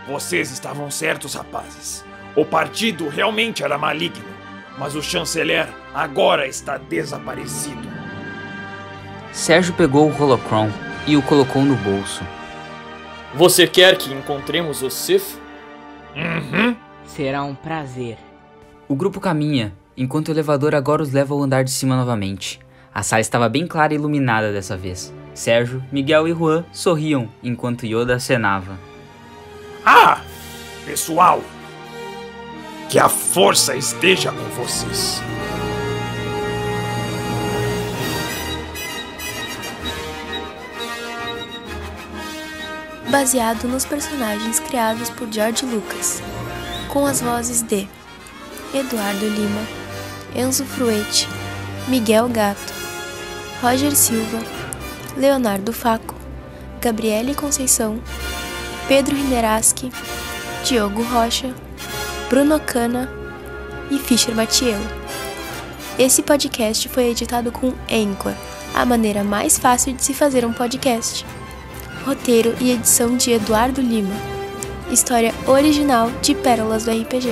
Vocês estavam certos, rapazes. O partido realmente era maligno, mas o chanceler agora está desaparecido. Sérgio pegou o holocron e o colocou no bolso. Você quer que encontremos o Sith? Uhum. Será um prazer. O grupo caminha enquanto o elevador agora os leva ao andar de cima novamente. A sala estava bem clara e iluminada dessa vez. Sérgio, Miguel e Juan sorriam enquanto Yoda acenava. Ah! Pessoal! Que a força esteja com vocês! baseado nos personagens criados por George Lucas, com as vozes de Eduardo Lima, Enzo Fruete, Miguel Gato, Roger Silva, Leonardo Faco, Gabriele Conceição, Pedro Rineraski, Diogo Rocha, Bruno Cana e Fischer Matiello. Esse podcast foi editado com Anchor, a maneira mais fácil de se fazer um podcast. Roteiro e edição de Eduardo Lima. História original de Pérolas do RPG.